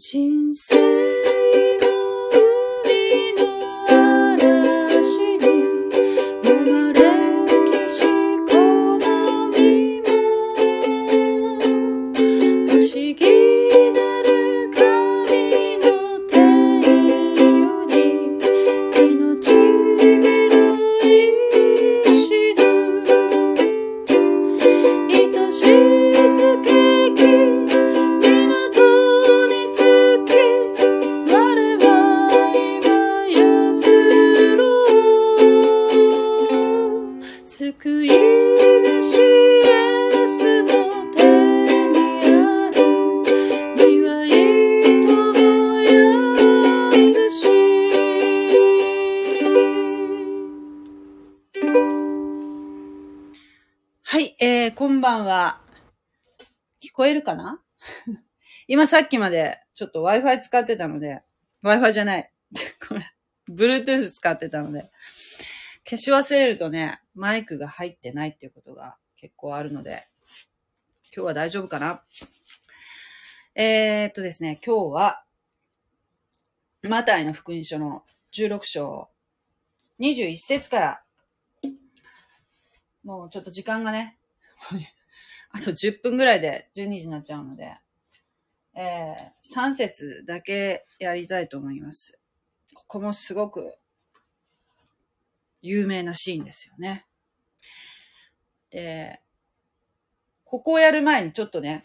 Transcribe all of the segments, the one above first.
青丝さっきまでちょっと Wi-Fi 使ってたので、Wi-Fi じゃない。これ、Bluetooth 使ってたので、消し忘れるとね、マイクが入ってないっていうことが結構あるので、今日は大丈夫かな？えー、っとですね、今日は、マタイの福音書の16章、21節からもうちょっと時間がね、あと10分ぐらいで12時になっちゃうので、えー、3節だけやりたいと思います。ここもすごく有名なシーンですよね。で、ここをやる前にちょっとね、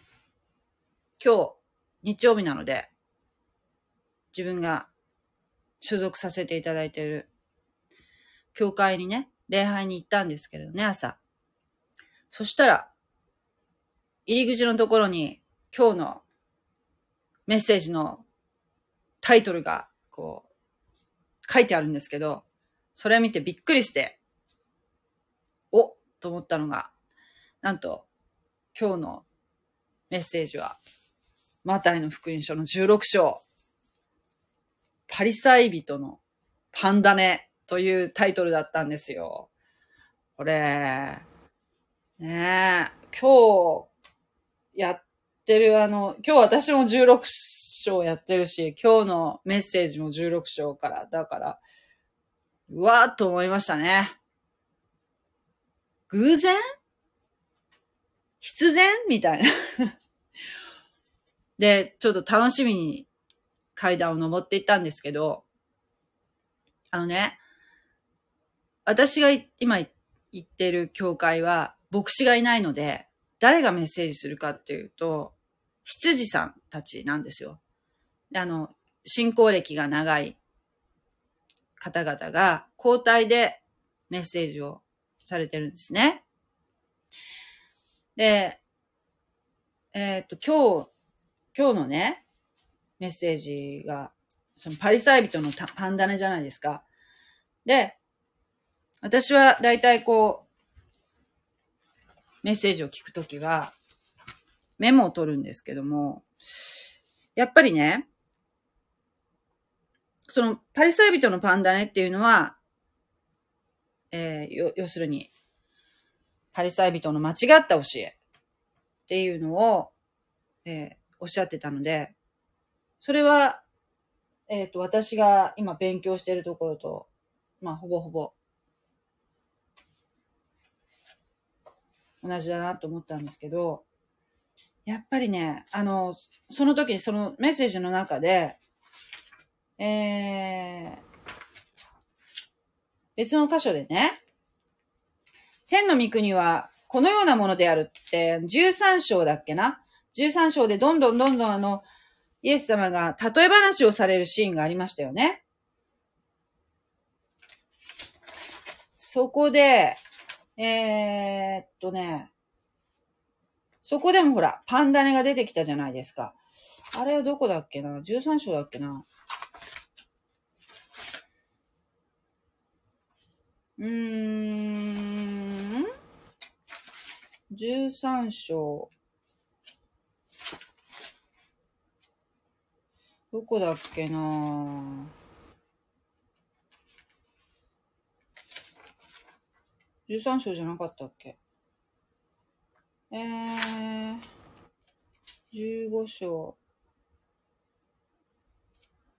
今日日曜日なので、自分が所属させていただいている教会にね、礼拝に行ったんですけれどね、朝。そしたら、入り口のところに今日のメッセージのタイトルが、こう、書いてあるんですけど、それを見てびっくりして、おと思ったのが、なんと、今日のメッセージは、マタイの福音書の16章、パリサイ人のパンダネというタイトルだったんですよ。これ、ねえ、今日やっってるあの、今日私も16章やってるし、今日のメッセージも16章から、だから、うわーっと思いましたね。偶然？必然？みたいな。で、ちょっと楽しみに階段を登っていったんですけど、あのね、私が今行ってる教会は牧師がいないので、誰がメッセージするかっていうと、羊さんたちなんですよ。あの、信仰歴が長い方々が交代でメッセージをされてるんですね。で、えっ、と、今日、今日のね、メッセージが、そのパリサイ人のパンダネじゃないですか。で、私は大体こう、メッセージを聞くときは、メモを取るんですけども、やっぱりね、そのパリサイ人のパンダネっていうのは、えーよ、要するに、パリサイ人の間違った教えっていうのを、えーおっしゃってたので、それは、えっ、と、私が今勉強しているところと、まあ、ほぼほぼ、同じだなと思ったんですけど、やっぱりね、あの、その時にそのメッセージの中で、えー、別の箇所でね、天の御国はこのようなものであるって、13章だっけな ?13 章でどんどんどんどんあの、イエス様が例え話をされるシーンがありましたよね。そこで、えー、っとね、そこでもほら、パンダネが出てきたじゃないですか。あれはどこだっけな ?13 章だっけな？うーん。13章。どこだっけな？13章じゃなかったっけ？えー、15章。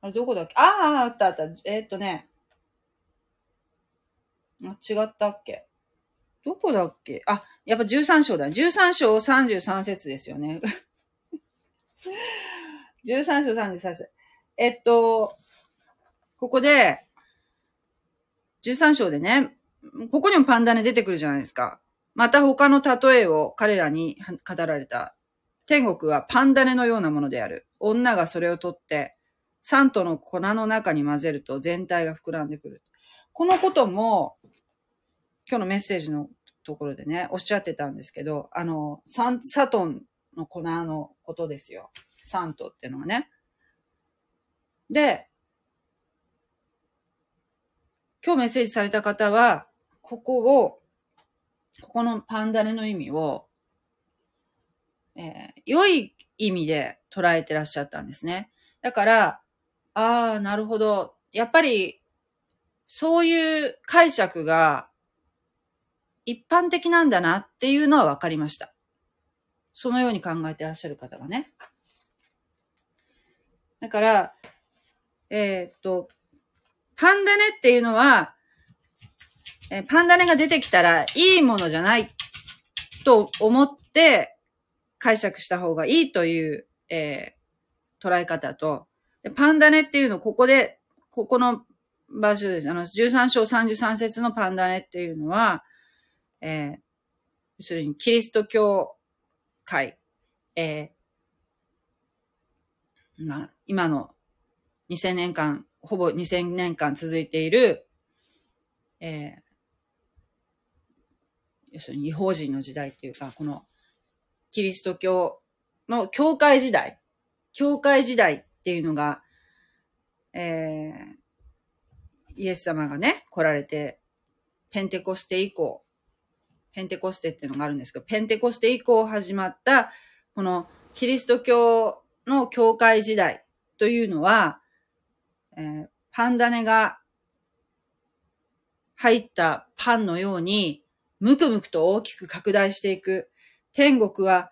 あれ、どこだっけ？ああ、あったあった。えー、っとね。あ、違ったっけ？どこだっけ？あ、やっぱ13章だ。13章33節ですよね。13章33節。えっと、ここで、13章でね、ここにもパンダネ出てくるじゃないですか。また他の例えを彼らに語られた。天国はパンダネのようなものである。女がそれを取って、サントの粉の中に混ぜると全体が膨らんでくる。このことも、今日のメッセージのところでね、おっしゃってたんですけど、あの、サン、サトンの粉のことですよ。サントっていうのはね。で、今日メッセージされた方は、ここを、ここのパンダネの意味を、えー、良い意味で捉えてらっしゃったんですね。だから、ああ、なるほど。やっぱり、そういう解釈が一般的なんだなっていうのは分かりました。そのように考えてらっしゃる方がね。だから、えー、っと、パンダネっていうのは、えパンダネが出てきたらいいものじゃないと思って解釈した方がいいという、えー、捉え方と、パンダネっていうのここで、ここの場所です。あの、13章33節のパンダネっていうのは、えー、要するにキリスト教会、えー、まあ、今の2000年間、ほぼ2000年間続いている、えー、要するに違法人の時代っていうか、このキリスト教の教会時代、教会時代っていうのが、えー、イエス様がね、来られて、ペンテコステ以降、ペンテコステっていうのがあるんですけど、ペンテコステ以降始まった、このキリスト教の教会時代というのは、えー、パンダネが入ったパンのように、むくむくと大きく拡大していく。天国は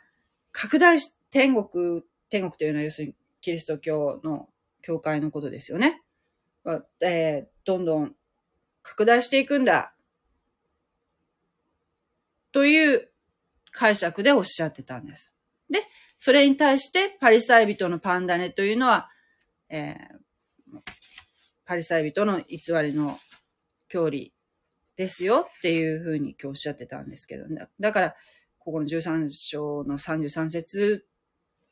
拡大し、天国、天国というのは要するにキリスト教の教会のことですよね。えー、どんどん拡大していくんだ。という解釈でおっしゃってたんです。で、それに対してパリサイ人のパンダネというのは、えー、パリサイ人の偽りの教理ですよっていうふうに今日おっしゃってたんですけど、ね、だから、ここの13章の33節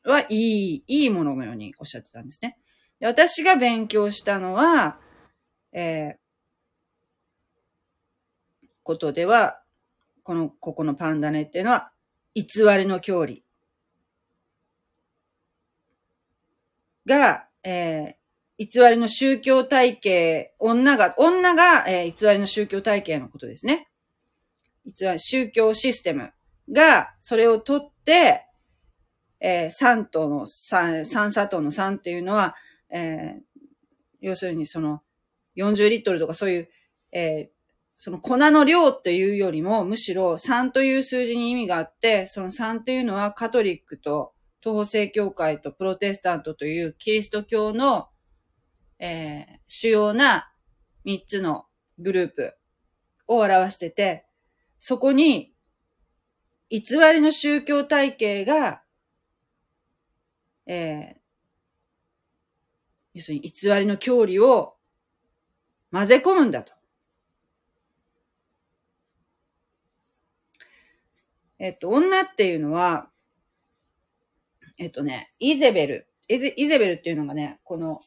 はいい、いいもののようにおっしゃってたんですね。で私が勉強したのは、えー、ことでは、この、ここのパンダネっていうのは、偽りの教理が、えー、偽りの宗教体系、女が、女が、えー、偽りの宗教体系のことですね。偽り、宗教システムが、それを取って、えー、三島の三、三砂糖の三っていうのは、えー、要するにその、40リットルとかそういう、えー、その粉の量っていうよりも、むしろ3という数字に意味があって、その3というのはカトリックと東方正教会とプロテスタントというキリスト教の、えー、主要な3つのグループを表してて、そこに偽りの宗教体系が、えー、要するに偽りの教理を混ぜ込むんだと。えっと、女っていうのは、えっとね、イゼベル。イゼイゼベルっていうのがね、この、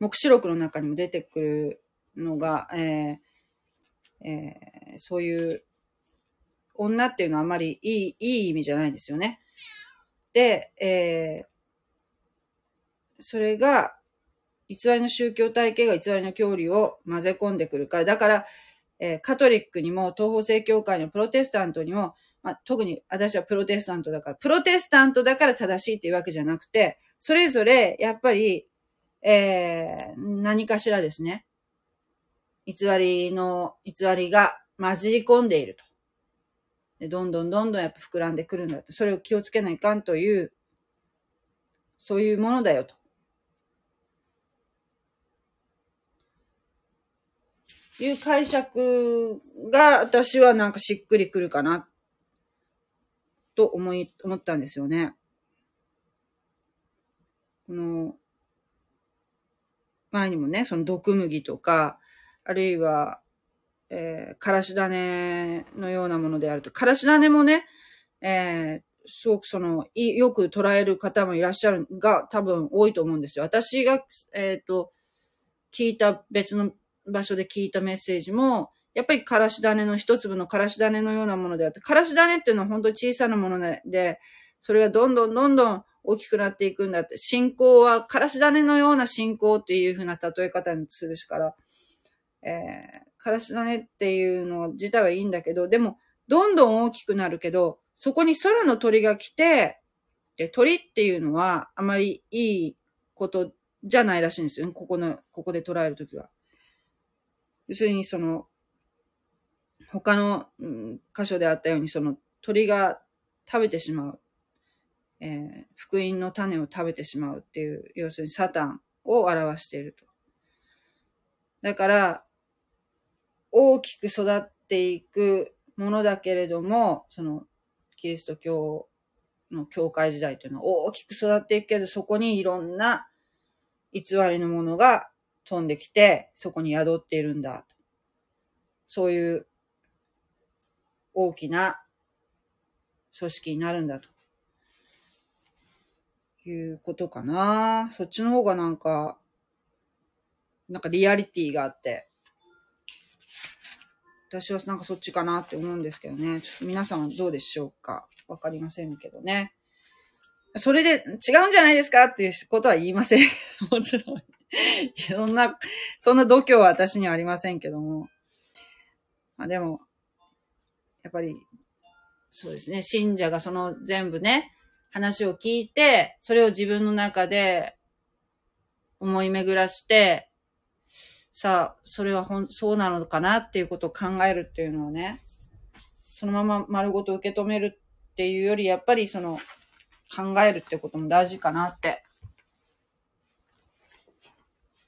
目視録の中にも出てくるのが、えーえー、そういう女っていうのはあまりいい、いい意味じゃないですよね。で、えー、それが、偽りの宗教体系が偽りの教理を混ぜ込んでくるから、だから、えー、カトリックにも、東方正教会のプロテスタントにも、まあ、特に私はプロテスタントだから、プロテスタントだから正しいっていうわけじゃなくて、それぞれ、やっぱり、えー、何かしらですね、偽りの、偽りが混じり込んでいると。で、どんどんどんどんやっぱ膨らんでくるんだって、それを気をつけないかんという、そういうものだよと。いう解釈が私はなんかしっくりくるかな、と思い、思ったんですよね。この、前にもね、その毒麦とか、あるいは、えー、からし種のようなものであると。からし種もね、えー、すごくその、よく捉える方もいらっしゃるが多分多いと思うんですよ。私が、えっ、ー、と、聞いた別の場所で聞いたメッセージも、やっぱりからし種の一粒のからし種のようなものであって、からし種っていうのは本当に小さなもので、それがどんどんどんどん大きくなっていくんだって、信仰はからし種のような信仰っていうふうな例え方にするしから、えー、からし種っていうの自体はいいんだけど、でも、どんどん大きくなるけど、そこに空の鳥が来て、で、鳥っていうのはあまりいいことじゃないらしいんですよね。ここの、ここで捉えるときは。要するにその、他の、うん、箇所であったようにその鳥が食べてしまう。えー、福音の種を食べてしまうっていう、要するにサタンを表していると。だから、大きく育っていくものだけれども、その、キリスト教の教会時代というのは大きく育っていくけど、そこにいろんな偽りのものが飛んできて、そこに宿っているんだと。そういう大きな組織になるんだと。いうことかな。そっちの方がなんか、なんかリアリティがあって、私はなんかそっちかなって思うんですけどね。ちょっと皆さんはどうでしょうかわかりませんけどね。それで違うんじゃないですかっていうことは言いません。もちろん。そんな、そんな度胸は私にはありませんけども。まあでも、やっぱり、そうですね、信者がその全部ね、話を聞いて、それを自分の中で思い巡らして、さあ、それはほん、そうなのかなっていうことを考えるっていうのはね、そのまま丸ごと受け止めるっていうより、やっぱりその、考えるってことも大事かなって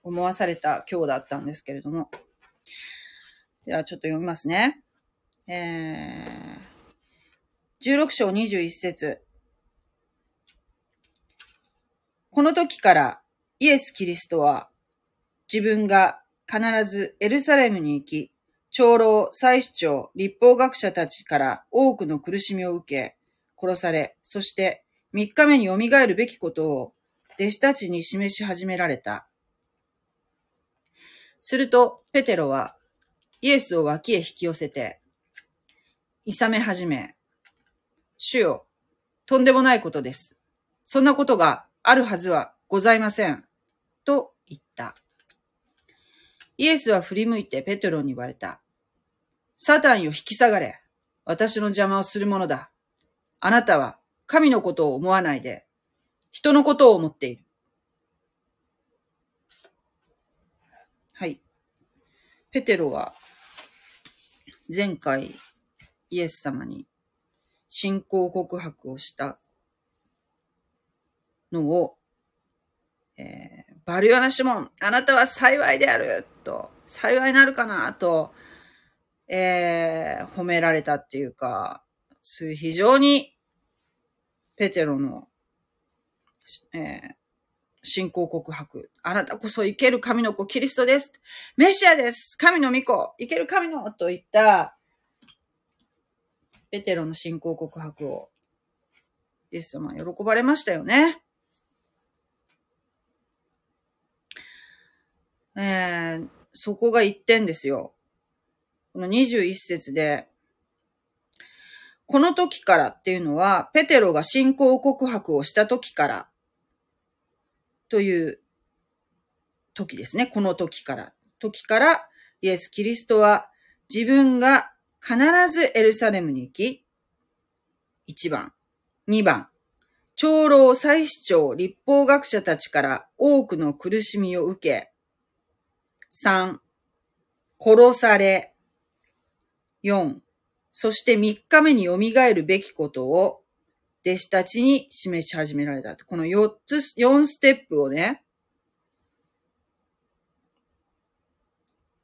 思わされた今日だったんですけれども。ではちょっと読みますね。えー、16章21節この時からイエス・キリストは自分が必ずエルサレムに行き、長老、祭司長、立法学者たちから多くの苦しみを受け、殺され、そして三日目に蘇るべきことを弟子たちに示し始められた。すると、ペテロは、イエスを脇へ引き寄せて、いさめ始め、主よ、とんでもないことです。そんなことがあるはずはございません。と言った。イエスは振り向いてペテロに言われた。サタンよ引き下がれ。私の邪魔をするものだ。あなたは神のことを思わないで、人のことを思っている。はい。ペテロが前回イエス様に信仰告白をしたのを、えー、バルヨナシモン、あなたは幸いであると、幸いなるかなと、えー、褒められたっていうか、そういう非常にペテロの、えー、信仰告白。あなたこそ生ける神の子、キリストです。メシアです。神の御子、生ける神のと言った、ペテロの信仰告白を、イエス様は喜ばれましたよね。えー、そこが一点ですよ。この21節で、この時からっていうのは、ペテロが信仰告白をした時からという時ですね。この時から。時から、イエス・キリストは自分が必ずエルサレムに行き、1番、2番、長老、祭司長、立法学者たちから多くの苦しみを受け、3、殺され、4、そして3日目に蘇るべきことを弟子たちに示し始められた。この4つ、4ステップをね、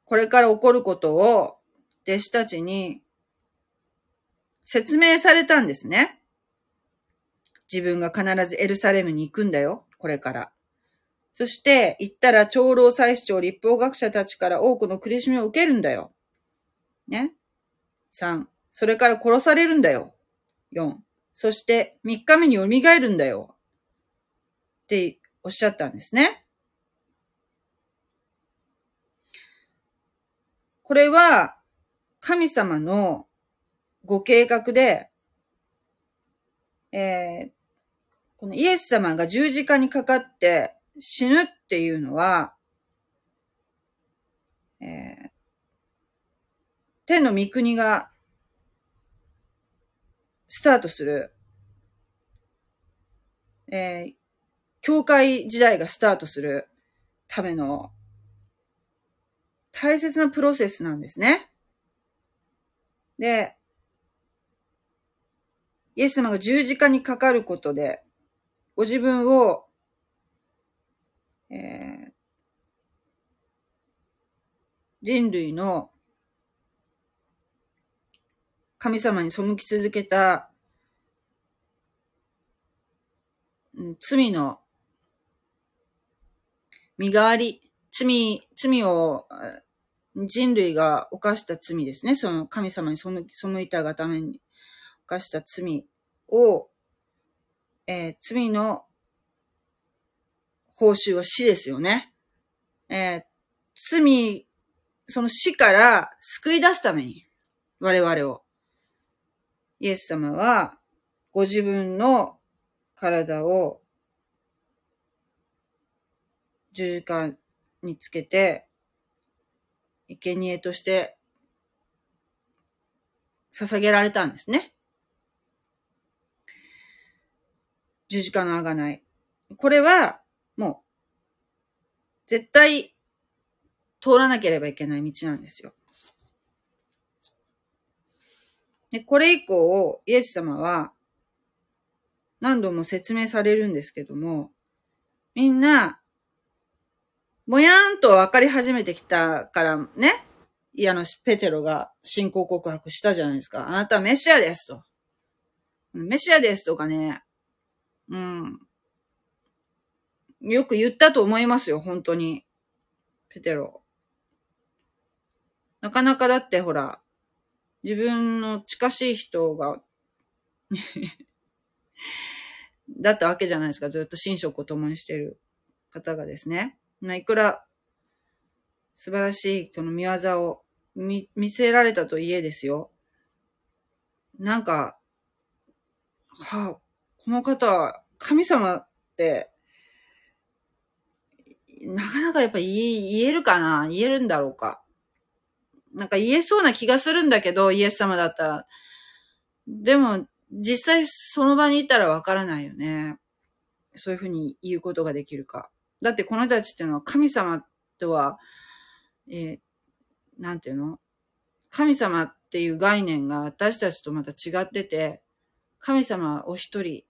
これから起こることを弟子たちに説明されたんですね。自分が必ずエルサレムに行くんだよ、これから。そして、行ったら長老祭司長、立法学者たちから多くの苦しみを受けるんだよ。ね。3、それから殺されるんだよ。4、そして3日目に蘇るんだよ。っておっしゃったんですね。これは神様のご計画で、えー、このイエス様が十字架にかかって死ぬっていうのは、えー、天の御国がスタートする、えー、教会時代がスタートするための大切なプロセスなんですね。で、イエス様が十字架にかかることで、ご自分を、えー、人類の神様に背き続けた、罪の身代わり、罪、罪を、人類が犯した罪ですね。その神様に背いたがために犯した罪を、えー、罪の報酬は死ですよね。えー、罪、その死から救い出すために、我々を、イエス様は、ご自分の体を十字架につけて、生贄として捧げられたんですね。十字架のあがない。これは、もう、絶対通らなければいけない道なんですよ。で、これ以降、イエス様は、何度も説明されるんですけども、みんな、ぼやーんと分かり始めてきたからね、いや、あの、ペテロが信仰告白したじゃないですか。あなたはメシアですと。メシアですとかね、うん。よく言ったと思いますよ、本当に。ペテロ。なかなかだってほら、自分の近しい人が だったわけじゃないですか。ずっと寝食を共にしている方がですね。まいくら素晴らしいその見業を見、見せられたといえですよ。なんか、はあ、この方は神様って、なかなかやっぱ、言えるかな？言えるんだろうか？なんか言えそうな気がするんだけど、イエス様だったら。でも、実際その場にいたらわからないよね。そういうふうに言うことができるか。だってこの人たちっていうのは神様とは、えー、なんていうの？神様っていう概念が私たちとまた違ってて、神様お一人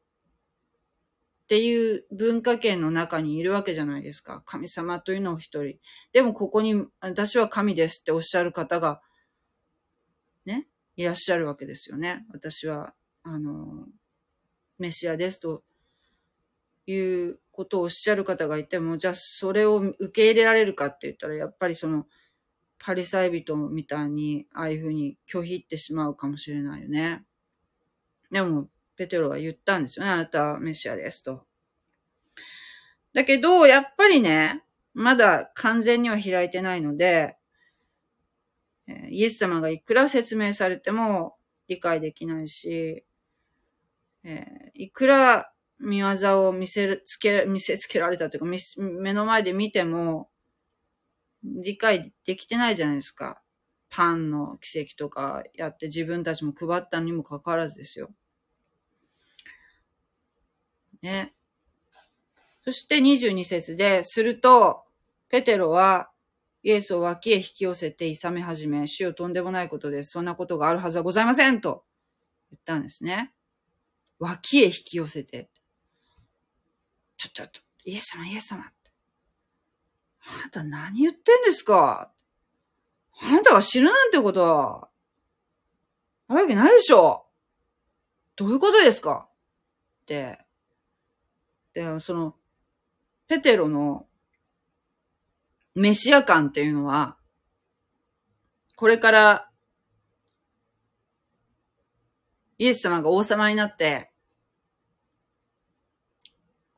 っていう文化圏の中にいるわけじゃないですか。神様というのを一人。でもここに私は神ですっておっしゃる方が、ね、いらっしゃるわけですよね。私は、あの、メシアですということをおっしゃる方がいても、じゃあそれを受け入れられるかって言ったら、やっぱりその、パリサイ人みたいに、ああいうふうに拒否ってしまうかもしれないよね。でも、ペテロは言ったんですよね。あなたはメシアですと。だけど、やっぱりね、まだ完全には開いてないので、イエス様がいくら説明されても理解できないし、えいくら見業を見せつけ、見せつけられたというか、目の前で見ても、理解できてないじゃないですか。パンの奇跡とかやって自分たちも配ったにもかかわらずですよ。ね。そして22節で、すると、ペテロはイエスを脇へ引き寄せて勇め始め、死をとんでもないことです。そんなことがあるはずはございませんと言ったんですね。脇へ引き寄せて。ちょ、ちょっと、イエス様、イエス様。あなた何言ってんですかあなたが死ぬなんてことは、あるわけないでしょどういうことですかって。で、その、ペテロのメシア感っていうのは、これからイエス様が王様になって、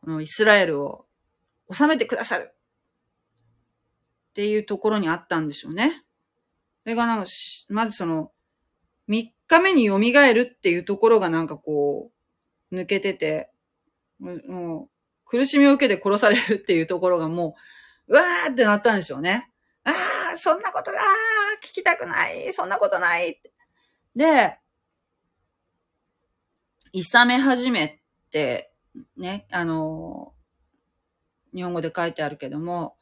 このイスラエルを治めてくださる。っていうところにあったんでしょうね。それがなんか、まずその、3日目に蘇るっていうところがなんかこう、抜けてて、もう、苦しみを受けて殺されるっていうところがもう、うわーってなったんでしょうね。ああ、そんなこと、ああ、聞きたくない、そんなことない。で、いさめ始めって、ね、あの、日本語で書いてあるけども、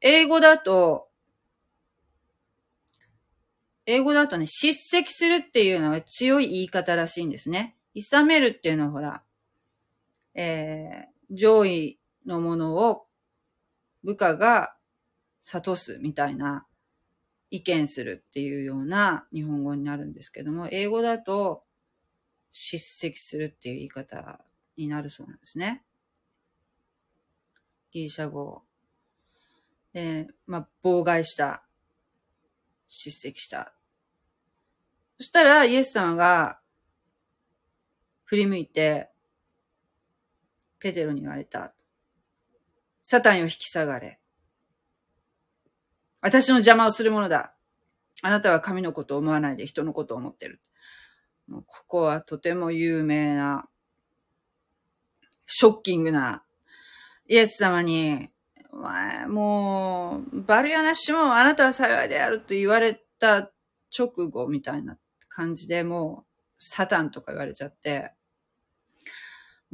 英語だと、英語だとね、叱責するっていうのは強い言い方らしいんですね。いさめるっていうのはほら、えー、上位のものを部下が諭すみたいな意見するっていうような日本語になるんですけども、英語だと叱責するっていう言い方になるそうなんですね。ギリシャ語。で、まあ、妨害した。叱責した。そしたら、イエス様が、振り向いて、ペテロに言われた。サタンを引き下がれ。私の邪魔をするものだ。あなたは神のことを思わないで人のことを思ってる。もうここはとても有名な、ショッキングな、イエス様に、お前、もう、バルヤナシもあなたは幸いであると言われた直後みたいな感じでもう、サタンとか言われちゃって、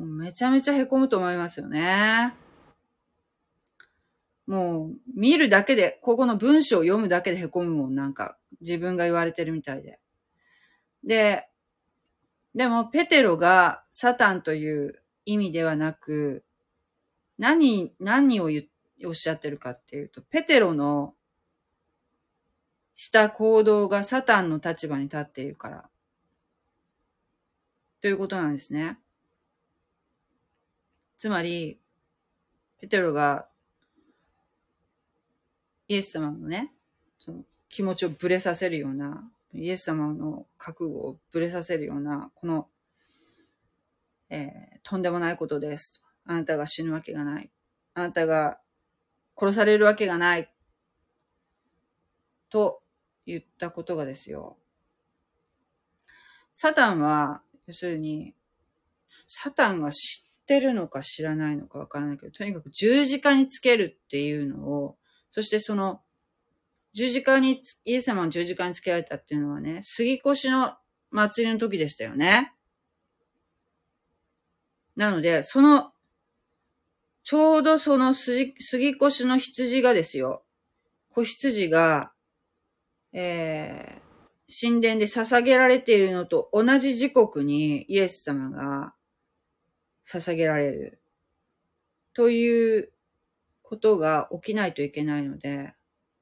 もうめちゃめちゃ凹むと思いますよね。もう、見るだけで、ここの文章を読むだけで凹むもん、なんか、自分が言われてるみたいで。で、でも、ペテロがサタンという意味ではなく、何、何を言おっしゃってるかっていうと、ペテロのした行動がサタンの立場に立っているから。ということなんですね。つまり、ペテロがイエス様のね、その気持ちをぶれさせるようなイエス様の覚悟をぶれさせるような、この、えー、とんでもないことです。あなたが死ぬわけがない。あなたが殺されるわけがない。と言ったことがですよ。サタンは、要するに、サタンが知ってるのか知らないのかわからないけど、とにかく十字架につけるっていうのを、そしてその十字架に、イエス様の十字架につけられたっていうのはね、杉越の祭りの時でしたよね。なので、その、ちょうどその杉越の羊がですよ、子羊が、えー、神殿で捧げられているのと同じ時刻にイエス様が捧げられる。ということが起きないといけないので、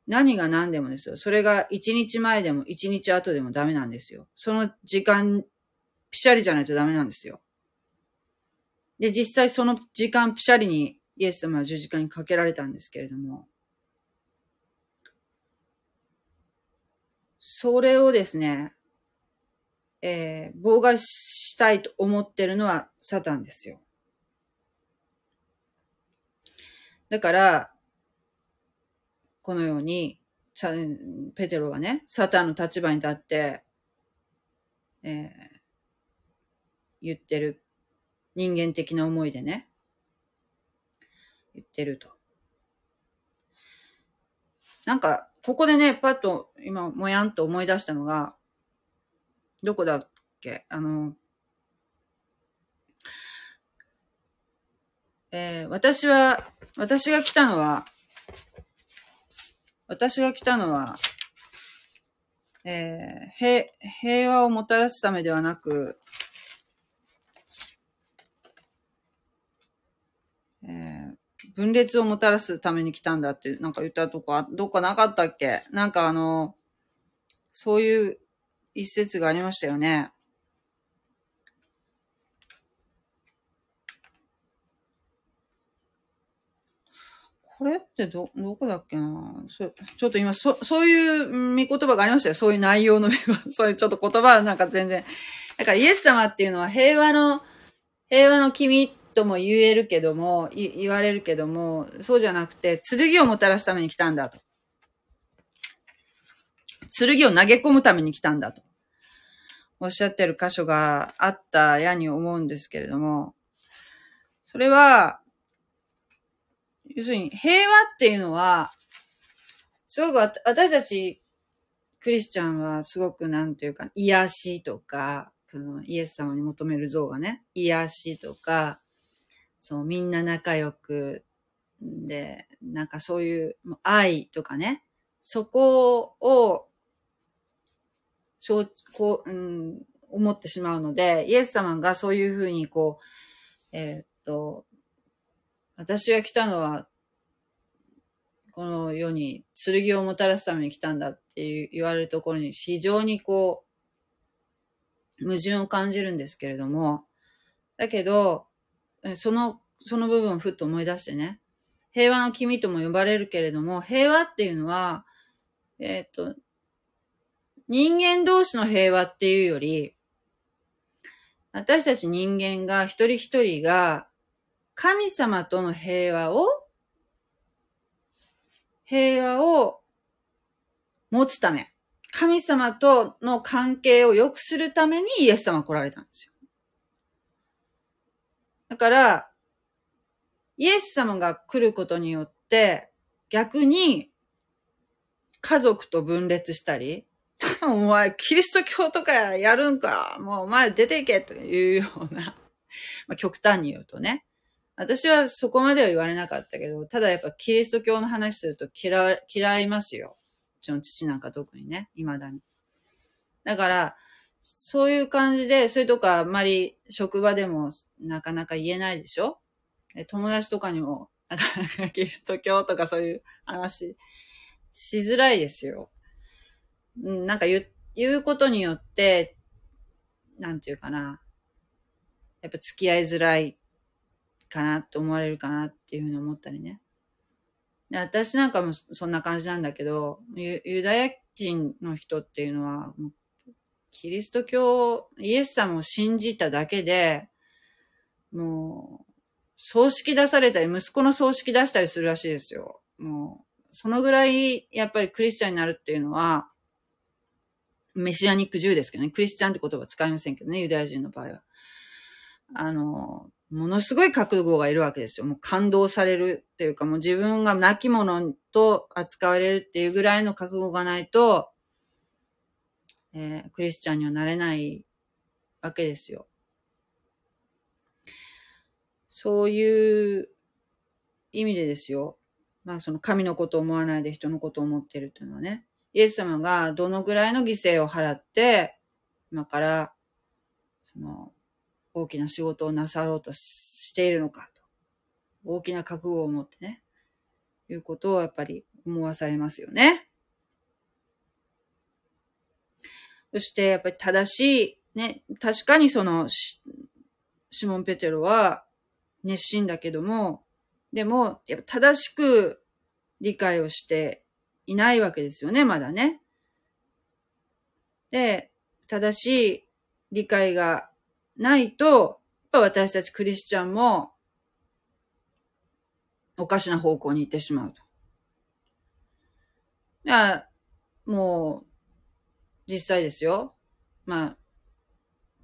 何が何でもですよ。それが一日前でも一日後でもダメなんですよ。その時間、ピシャリじゃないとダメなんですよ。で、実際その時間ピシャリにイエス様は十字架にかけられたんですけれども、それをですね、えー、妨害したいと思ってるのはサタンですよ。だから、このように、ペテロがね、サタンの立場に立って、えー、言ってる。人間的な思いでね、言ってると。なんか、ここでね、パッと今、もやんと思い出したのが、どこだっけ？あの、えー、私は、私が来たのは、私が来たのは、えー、平、平和をもたらすためではなく、えー、分裂をもたらすために来たんだって、なんか言ったとこ、どっかなかったっけ？なんかあの、そういう一節がありましたよね。これってど、どこだっけな？そちょっと今、そ、そういう見言葉がありましたよ。そういう内容の見言葉。そういうちょっと言葉はなんか全然。だからイエス様っていうのは平和の、平和の君とも言えるけども、言われるけども、そうじゃなくて、剣をもたらすために来たんだと。剣を投げ込むために来たんだと。おっしゃってる箇所があったやに思うんですけれども、それは、要するに平和っていうのは、すごく私たちクリスチャンはすごくなんていうか、癒しとか、そのイエス様に求める像がね、癒しとか、そう、みんな仲良く、で、なんかそういう愛とかね、そこを、そう、こう、うん、思ってしまうので、イエス様がそういうふうにこう、えー、っと、私が来たのは、この世に剣をもたらすために来たんだって言われるところに非常にこう、矛盾を感じるんですけれども、だけど、その、その部分をふっと思い出してね、平和の君とも呼ばれるけれども、平和っていうのは、えっ、と、人間同士の平和っていうより、私たち人間が一人一人が神様との平和を、平和を持つため、神様との関係を良くするためにイエス様来られたんですよ。だから、イエス様が来ることによって、逆に家族と分裂したり、お前、キリスト教とかやるんか、もうお前出ていけというような、まあ、極端に言うとね。私はそこまでは言われなかったけど、ただやっぱキリスト教の話すると嫌、嫌いますよ。うちの父なんか特にね、未だに。だから、そういう感じで、それとかあんまり職場でもなかなか言えないでしょ？友達とかにも、なかなかキリスト教とかそういう話しづらいですよ。うんなんか言う、言うことによって、なんていうかな。やっぱ付き合いづらいかなって思われるかなっていうふうに思ったりね。で私なんかもそんな感じなんだけど、ユユダヤ人の人っていうのは、キリスト教、イエス様を信じただけで、もう、葬式出されたり、息子の葬式出したりするらしいですよ。もう、そのぐらい、やっぱりクリスチャンになるっていうのは、メシアニックジューですけどね。クリスチャンって言葉使いませんけどね、ユダヤ人の場合は。あの、ものすごい覚悟がいるわけですよ。もう感動されるっていうか、もう自分が亡き者と扱われるっていうぐらいの覚悟がないと、えー、クリスチャンにはなれないわけですよ。そういう意味でですよ。まあその神のことを思わないで人のことを思ってるっていうのはね。イエス様がどのぐらいの犠牲を払って、今から、その、大きな仕事をなさろうとしているのかと。大きな覚悟を持ってね。いうことをやっぱり思わされますよね。そしてやっぱり正しい、ね、確かにそのシモン・ペテロは熱心だけども、でも、やっぱ正しく理解をしていないわけですよね、まだね。で、正しい理解がないと、やっぱ私たちクリスチャンも、おかしな方向に行ってしまうと。いや、もう、実際ですよ。まあ、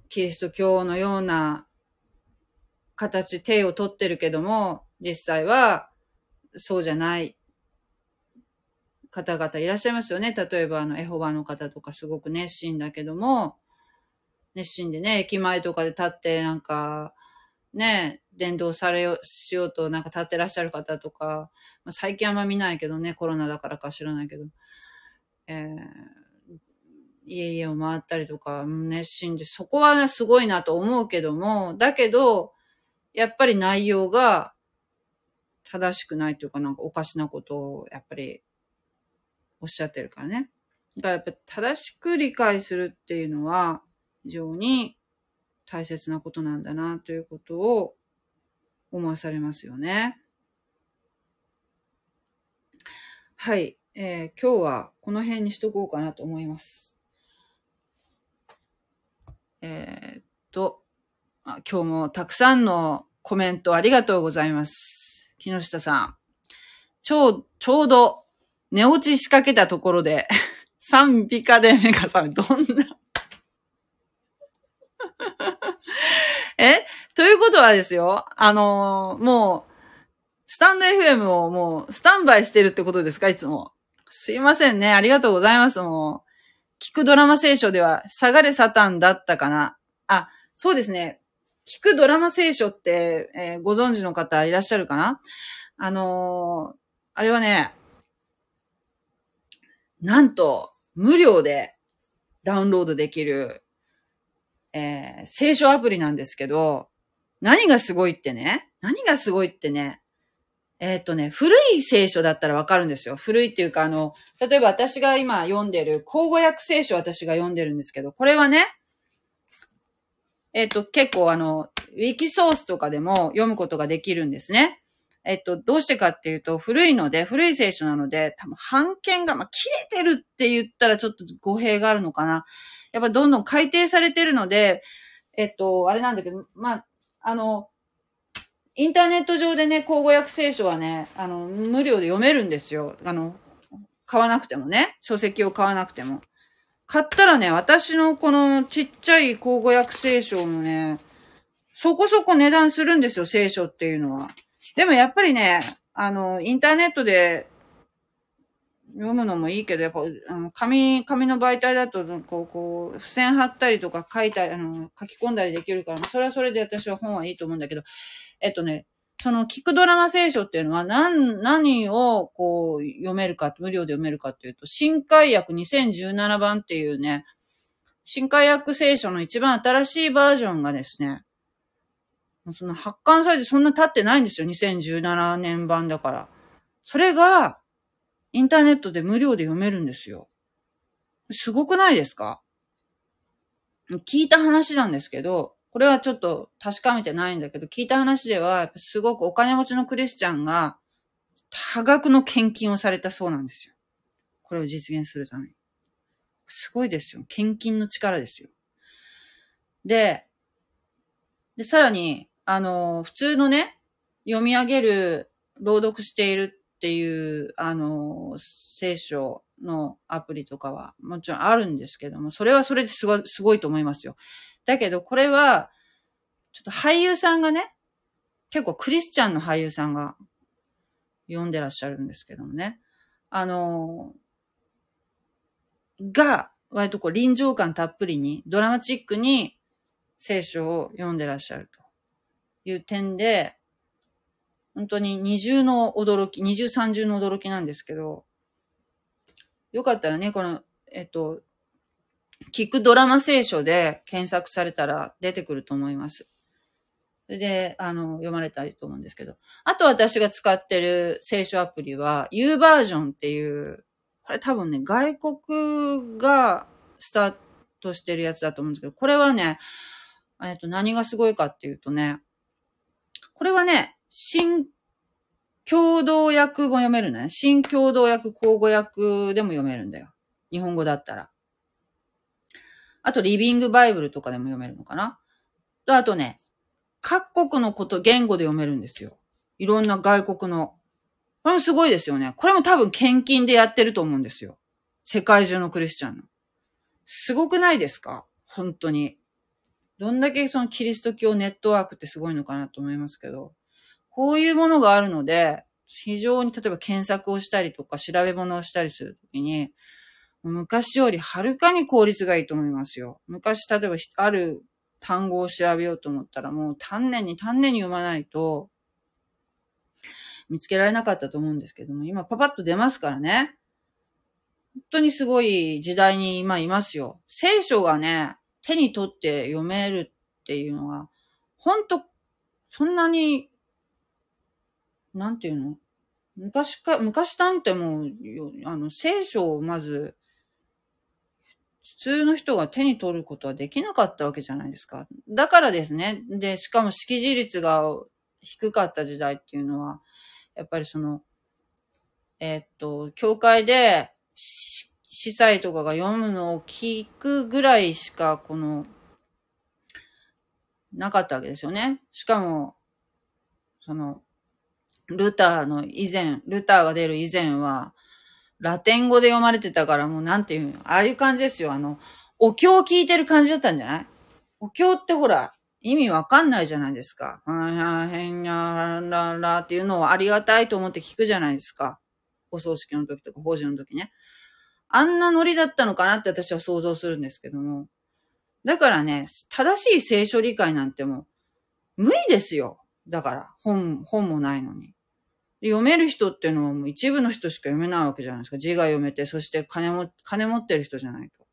キリスト教のような形、手を取ってるけども、実際はそうじゃない方々いらっしゃいますよね。例えば、あの、エホバの方とかすごく熱心だけども、熱心でね、駅前とかで立って、なんか、ね、伝道されよ、しようとなんか立ってらっしゃる方とか、まあ、最近あんま見ないけどね、コロナだからか知らないけど、えー、家々を回ったりとか、熱心で、そこはね、すごいなと思うけども、だけど、やっぱり内容が正しくないというか、なんかおかしなことを、やっぱり、おっしゃってるからね。だからやっぱ正しく理解するっていうのは非常に大切なことなんだなということを思わされますよね。はい。えー、今日はこの辺にしとこうかなと思います。えー、っとあ、今日もたくさんのコメントありがとうございます。木下さん。ちょう、ちょうど寝落ち仕掛けたところで 賛美歌で目が覚め、どんな？え？ということはですよ、あのー、もう、スタンド FM をもう、スタンバイしてるってことですか？いつも。すいませんね。ありがとうございます。もう、聞くドラマ聖書では、下がれサタンだったかな。あ、そうですね。聞くドラマ聖書って、えー、ご存知の方いらっしゃるかな？あのー、あれはね、なんと、無料でダウンロードできる、えー、聖書アプリなんですけど、何がすごいってね、何がすごいってね、えっ、とね、古い聖書だったらわかるんですよ。古いっていうか、あの、例えば私が今読んでる、口語訳聖書私が読んでるんですけど、これはね、えっ、と、結構あの、ウィキソースとかでも読むことができるんですね。えっと、どうしてかっていうと、古いので、古い聖書なので、多分、版権が、まあ、切れてるって言ったらちょっと語弊があるのかな。やっぱどんどん改定されてるので、えっと、あれなんだけど、まあ、あの、インターネット上でね、口語訳聖書はね、あの、無料で読めるんですよ。あの、買わなくてもね。書籍を買わなくても。買ったらね、私のこのちっちゃい口語訳聖書もね、そこそこ値段するんですよ、聖書っていうのは。でもやっぱりね、あの、インターネットで読むのもいいけど、やっぱ、あの紙、紙の媒体だと、こう、こう、付箋貼ったりとか書いたり、あの、書き込んだりできるから、それはそれで私は本はいいと思うんだけど、えっとね、その聞くドラマ聖書っていうのは何、何をこう読めるか、無料で読めるかっていうと、新海訳2017番っていうね、新海訳聖書の一番新しいバージョンがですね、その発刊されてそんな経ってないんですよ。2017年版だから。それが、インターネットで無料で読めるんですよ。すごくないですか？聞いた話なんですけど、これはちょっと確かめてないんだけど、聞いた話では、すごくお金持ちのクリスチャンが、多額の献金をされたそうなんですよ。これを実現するために。すごいですよ。献金の力ですよ。で、で、さらに、あの、普通のね、読み上げる、朗読しているっていう、あの、聖書のアプリとかはもちろんあるんですけども、それはそれですごい、すごいと思いますよ。だけど、これは、ちょっと俳優さんがね、結構クリスチャンの俳優さんが読んでらっしゃるんですけどもね。あの、が、割とこう臨場感たっぷりに、ドラマチックに聖書を読んでらっしゃると。いう点で、本当に二重の驚き、二重三重の驚きなんですけど、よかったらね、この、えっと、聞くドラマ聖書で検索されたら出てくると思います。それで、あの、読まれたりと思うんですけど。あと私が使ってる聖書アプリは U バージョンっていう、これ多分ね、外国がスタートしてるやつだと思うんですけど、これはね、えっと、何がすごいかっていうとね、これはね、新共同訳も読めるね。新共同訳、口語訳でも読めるんだよ。日本語だったら。あと、リビングバイブルとかでも読めるのかな。と、あとね、各国のこと、言語で読めるんですよ。いろんな外国の。これもすごいですよね。これも多分献金でやってると思うんですよ。世界中のクリスチャンの。すごくないですか？本当に。どんだけそのキリスト教ネットワークってすごいのかなと思いますけど、こういうものがあるので、非常に例えば検索をしたりとか調べ物をしたりするときに、昔よりはるかに効率がいいと思いますよ。昔、例えばある単語を調べようと思ったらもう丹念に丹念に読まないと見つけられなかったと思うんですけども、今パパッと出ますからね。本当にすごい時代に今いますよ。聖書がね、手に取って読めるっていうのは、ほんと、そんなに、なんていうの？昔か、昔なんてもう、あの、聖書をまず普通の人が手に取ることはできなかったわけじゃないですか。だからですね。で、しかも識字率が低かった時代っていうのは、やっぱりその、えー、っと、教会で司祭とかが読むのを聞くぐらいしか、この、なかったわけですよね。しかも、その、ルターの以前、ルターが出る以前は、ラテン語で読まれてたからもうなんていうの、ああいう感じですよ。あの、お経を聞いてる感じだったんじゃない？お経ってほら、意味わかんないじゃないですか。はへんやららっていうのをありがたいと思って聞くじゃないですか。お葬式の時とか法事の時ね。あんなノリだったのかなって私は想像するんですけども。だからね、正しい聖書理解なんてもう無理ですよ。だから、本、本もないのに。読める人っていうのはもう一部の人しか読めないわけじゃないですか。字が読めて、そして金も、金持ってる人じゃないと。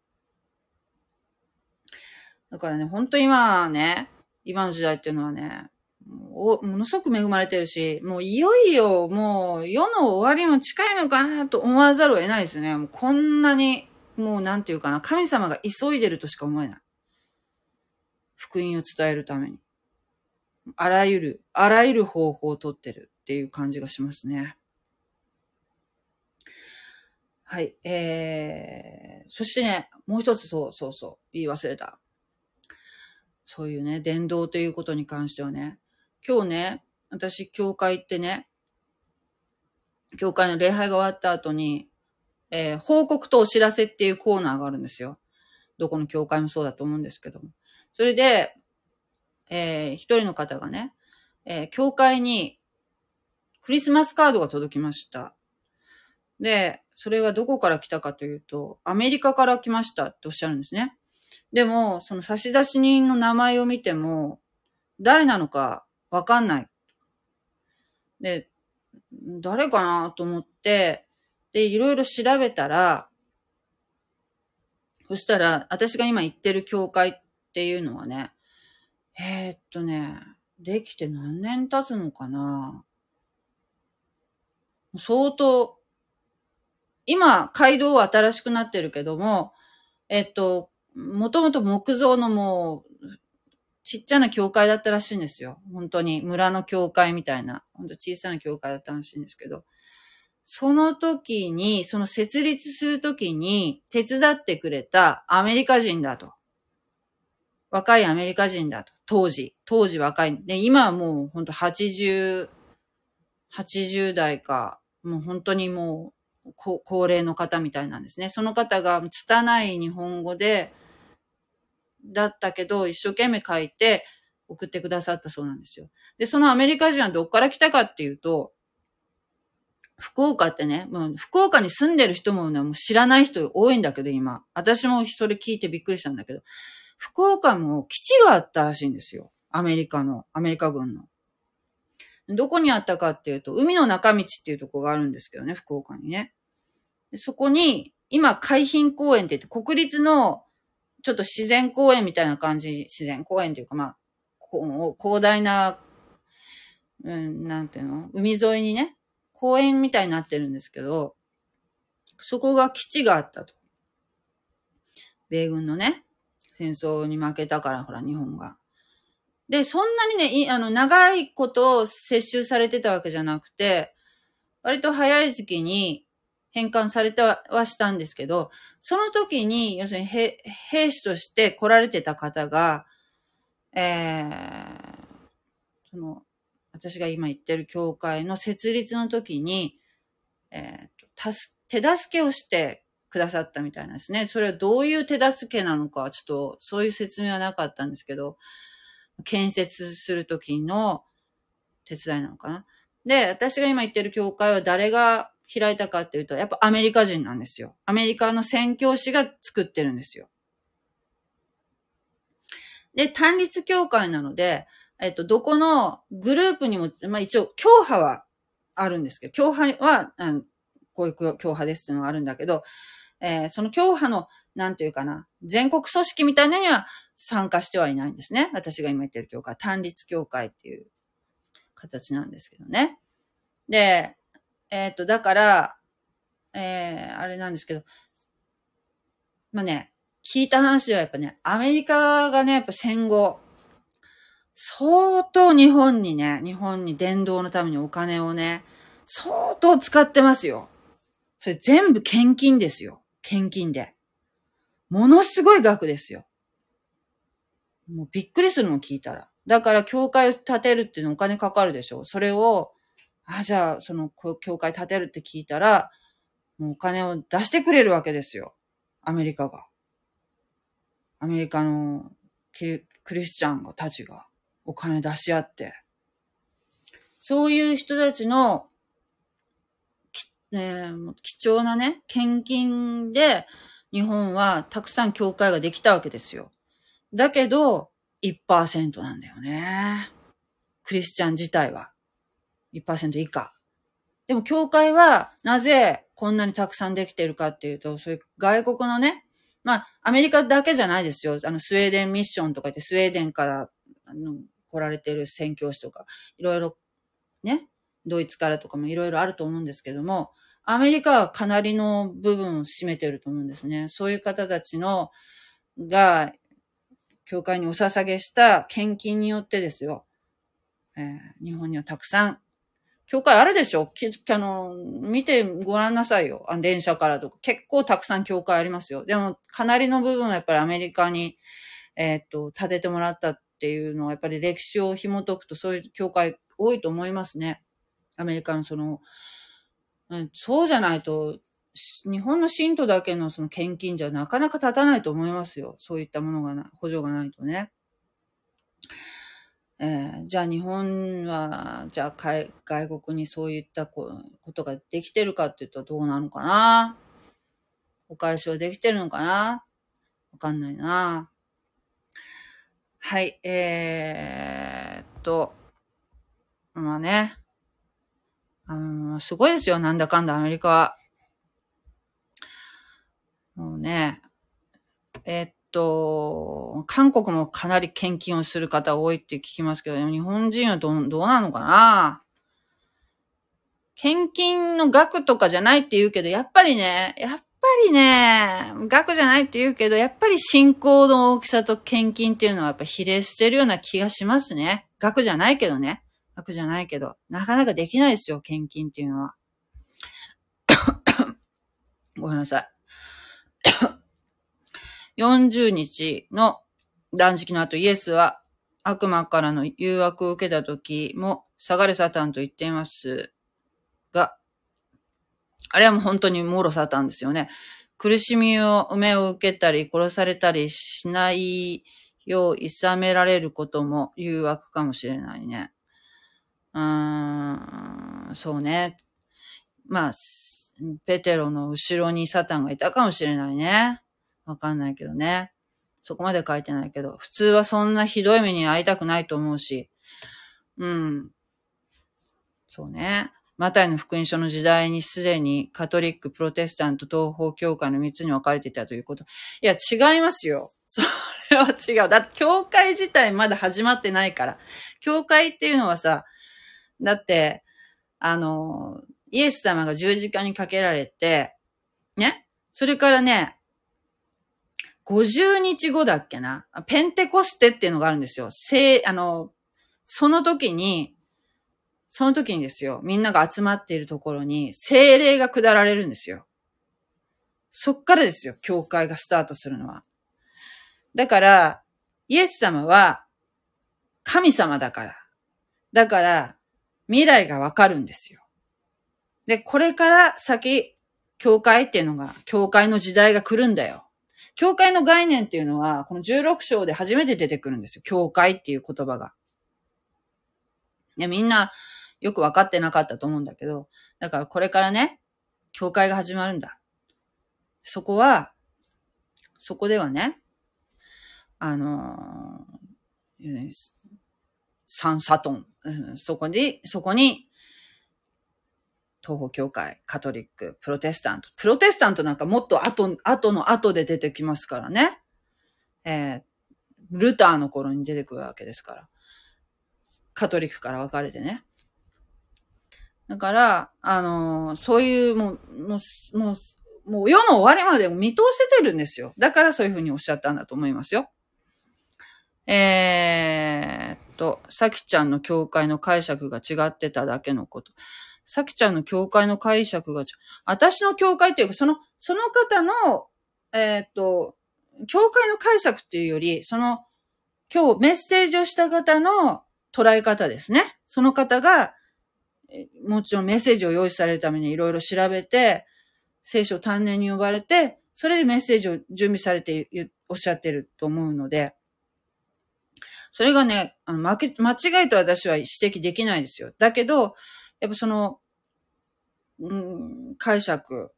だからね、ほんと今ね、今の時代っていうのはね、もものすごく恵まれてるし、もういよいよもう世の終わりも近いのかなと思わざるを得ないですね。もうこんなに、もうなんていうかな、神様が急いでるとしか思えない。福音を伝えるために。あらゆる、あらゆる方法をとってるっていう感じがしますね。はい。えー、そしてね、もう一つそうそうそう、言い忘れた。そういうね、伝道ということに関してはね、今日ね、私、教会行ってね、教会の礼拝が終わった後に、えー、報告とお知らせっていうコーナーがあるんですよ。どこの教会もそうだと思うんですけども。それで、えー、一人の方がね、えー、教会にクリスマスカードが届きました。で、それはどこから来たかというと、アメリカから来ましたっておっしゃるんですね。でも、その差出人の名前を見ても、誰なのかわかんない。で、誰かなと思って、で、いろいろ調べたら、そしたら、私が今行ってる教会っていうのはね、えー、っとね、できて何年経つのかな相当、今、街道は新しくなってるけども、えっと、もともと木造のもう、ちっちゃな教会だったらしいんですよ。本当に村の教会みたいな、本当小さな教会だったらしいんですけど、その時に、その設立する時に手伝ってくれたアメリカ人だと。若いアメリカ人だと。当時。当時若い。で、今はもう本当80、80代か、もう本当にもう高齢の方みたいなんですね。その方が拙い日本語で、だったけど、一生懸命書いて送ってくださったそうなんですよ。で、そのアメリカ人はどっから来たかっていうと、福岡ってね、もう福岡に住んでる人もね、もう知らない人多いんだけど、今。私もそれ聞いてびっくりしたんだけど、福岡も基地があったらしいんですよ。アメリカの、アメリカ軍の。どこにあったかっていうと、海の中道っていうとこがあるんですけどね、福岡にね。そこに、今、海浜公園って言って、国立のちょっと自然公園みたいな感じ、自然公園というか、まあ、こう広大な、うん、なんていうの？海沿いにね、公園みたいになってるんですけど、そこが基地があったと。米軍のね、戦争に負けたから、ほら、日本が。で、そんなにね、いあの、長いことを接収されてたわけじゃなくて、割と早い時期に、返還されてはしたんですけど、その時に、要するに兵士として来られてた方が、えー、その、私が今言ってる教会の設立の時に、えー、手助けをしてくださったみたいなんですね。それはどういう手助けなのか、ちょっとそういう説明はなかったんですけど、建設する時の手伝いなのかな。で、私が今言ってる教会は誰が開いたかっていうと、やっぱアメリカ人なんですよ。アメリカの宣教師が作ってるんですよ。で、単立教会なので、えっと、どこのグループにも、まあ一応、教派はあるんですけど、教派は、うん、こういう教派ですっていうのはあるんだけど、えー、その教派の、なんていうかな、全国組織みたいなのには参加してはいないんですね。私が今言ってる教会、単立教会っていう形なんですけどね。で、えっ、ー、と、だから、えー、あれなんですけど、まあね、聞いた話ではやっぱね、アメリカがね、やっぱ戦後、相当日本にね、日本に伝道のためにお金をね、相当使ってますよ。それ全部献金ですよ。献金で。ものすごい額ですよ。もうびっくりするの聞いたら。だから教会を建てるっていうのお金かかるでしょ。それを、あ、じゃあ、その、教会建てるって聞いたら、もうお金を出してくれるわけですよ。アメリカが。アメリカのクリスチャンがたちがお金出し合って。そういう人たちの、ね、貴重なね、献金で日本はたくさん教会ができたわけですよ。だけど、1%なんだよね。クリスチャン自体は。1%以下。でも教会はなぜこんなにたくさんできているかっていうと、そういう外国のね、まあ、アメリカだけじゃないですよ。あの、スウェーデンミッションとか言って、スウェーデンから、あの、来られてる宣教師とか、いろいろ、ね、ドイツからとかもいろいろあると思うんですけども、アメリカはかなりの部分を占めてると思うんですね。そういう方たちの、が、教会にお捧げした献金によってですよ、えー、日本にはたくさん教会あるでしょ？あの、見てごらんなさいよ。あ電車からとか。結構たくさん教会ありますよ。でも、かなりの部分はやっぱりアメリカに、えー、っと、建ててもらったっていうのは、やっぱり歴史を紐解くとそういう教会多いと思いますね。アメリカのその、うんそうじゃないと、日本の信徒だけのその献金じゃなかなか立たないと思いますよ。そういったものがな、補助がないとね。えー、じゃあ日本は、じゃあ外国にそういったことができてるかっていうとどうなのかな？お返しはできてるのかな？わかんないな。はい、えー、っと、まあね。あの、すごいですよ、なんだかんだアメリカは。もうね、えー、っと、韓国もかなり献金をする方多いって聞きますけど、日本人はどどうなのかな？献金の額とかじゃないって言うけど、やっぱりね、やっぱりね、額じゃないって言うけど、やっぱり信仰の大きさと献金っていうのはやっぱ比例してるような気がしますね。額じゃないけどね。額じゃないけど、なかなかできないですよ、献金っていうのは。ごめんなさい。40日の断食の後、イエスは悪魔からの誘惑を受けた時も、下がれサタンと言っていますが、あれはもう本当にもろサタンですよね。苦しみを、埋めを受けたり、殺されたりしないよう、諌められることも誘惑かもしれないね。うーん、そうね。まあ、ペテロの後ろにサタンがいたかもしれないね。わかんないけどね。そこまで書いてないけど、普通はそんなひどい目に遭いたくないと思うし、うん。そうね。マタイの福音書の時代にすでにカトリック、プロテスタント、東方教会の3つに分かれていたということ。いや、違いますよ。それは違う。だって、教会自体まだ始まってないから。教会っていうのはさ、だって、あの、イエス様が十字架にかけられて、ね？それからね、50日後だっけな？ペンテコステっていうのがあるんですよ。せいあの、その時に、その時にですよ、みんなが集まっているところに、精霊が下られるんですよ。そっからですよ、教会がスタートするのは。だから、イエス様は、神様だから。だから、未来がわかるんですよ。で、これから先、教会っていうのが、教会の時代が来るんだよ。教会の概念っていうのは、この16章で初めて出てくるんですよ。教会っていう言葉が。いや、みんなよくわかってなかったと思うんだけど、だからこれからね、教会が始まるんだ。そこは、そこではね、あのー、サンサトン、そこに、そこに、東方教会、カトリック、プロテスタント。プロテスタントなんかもっと後、後の後で出てきますからね。えー、ルターの頃に出てくるわけですから。カトリックから分かれてね。だから、あのー、そういう、もう、もう、もう、もう世の終わりまで見通せてるんですよ。だからそういうふうにおっしゃったんだと思いますよ。えー、っと、さきちゃんの教会の解釈が違ってただけのこと。さきちゃんの教会の解釈が。私の教会っていうか、その、その方の、えー、っと、教会の解釈っていうより、その、今日メッセージをした方の捉え方ですね。その方が、もちろんメッセージを用意されるためにいろいろ調べて、聖書を丹念に呼ばれて、それでメッセージを準備されておっしゃってると思うので、それがね、あの、間違いと私は指摘できないですよ。だけど、やっぱその、うん、解釈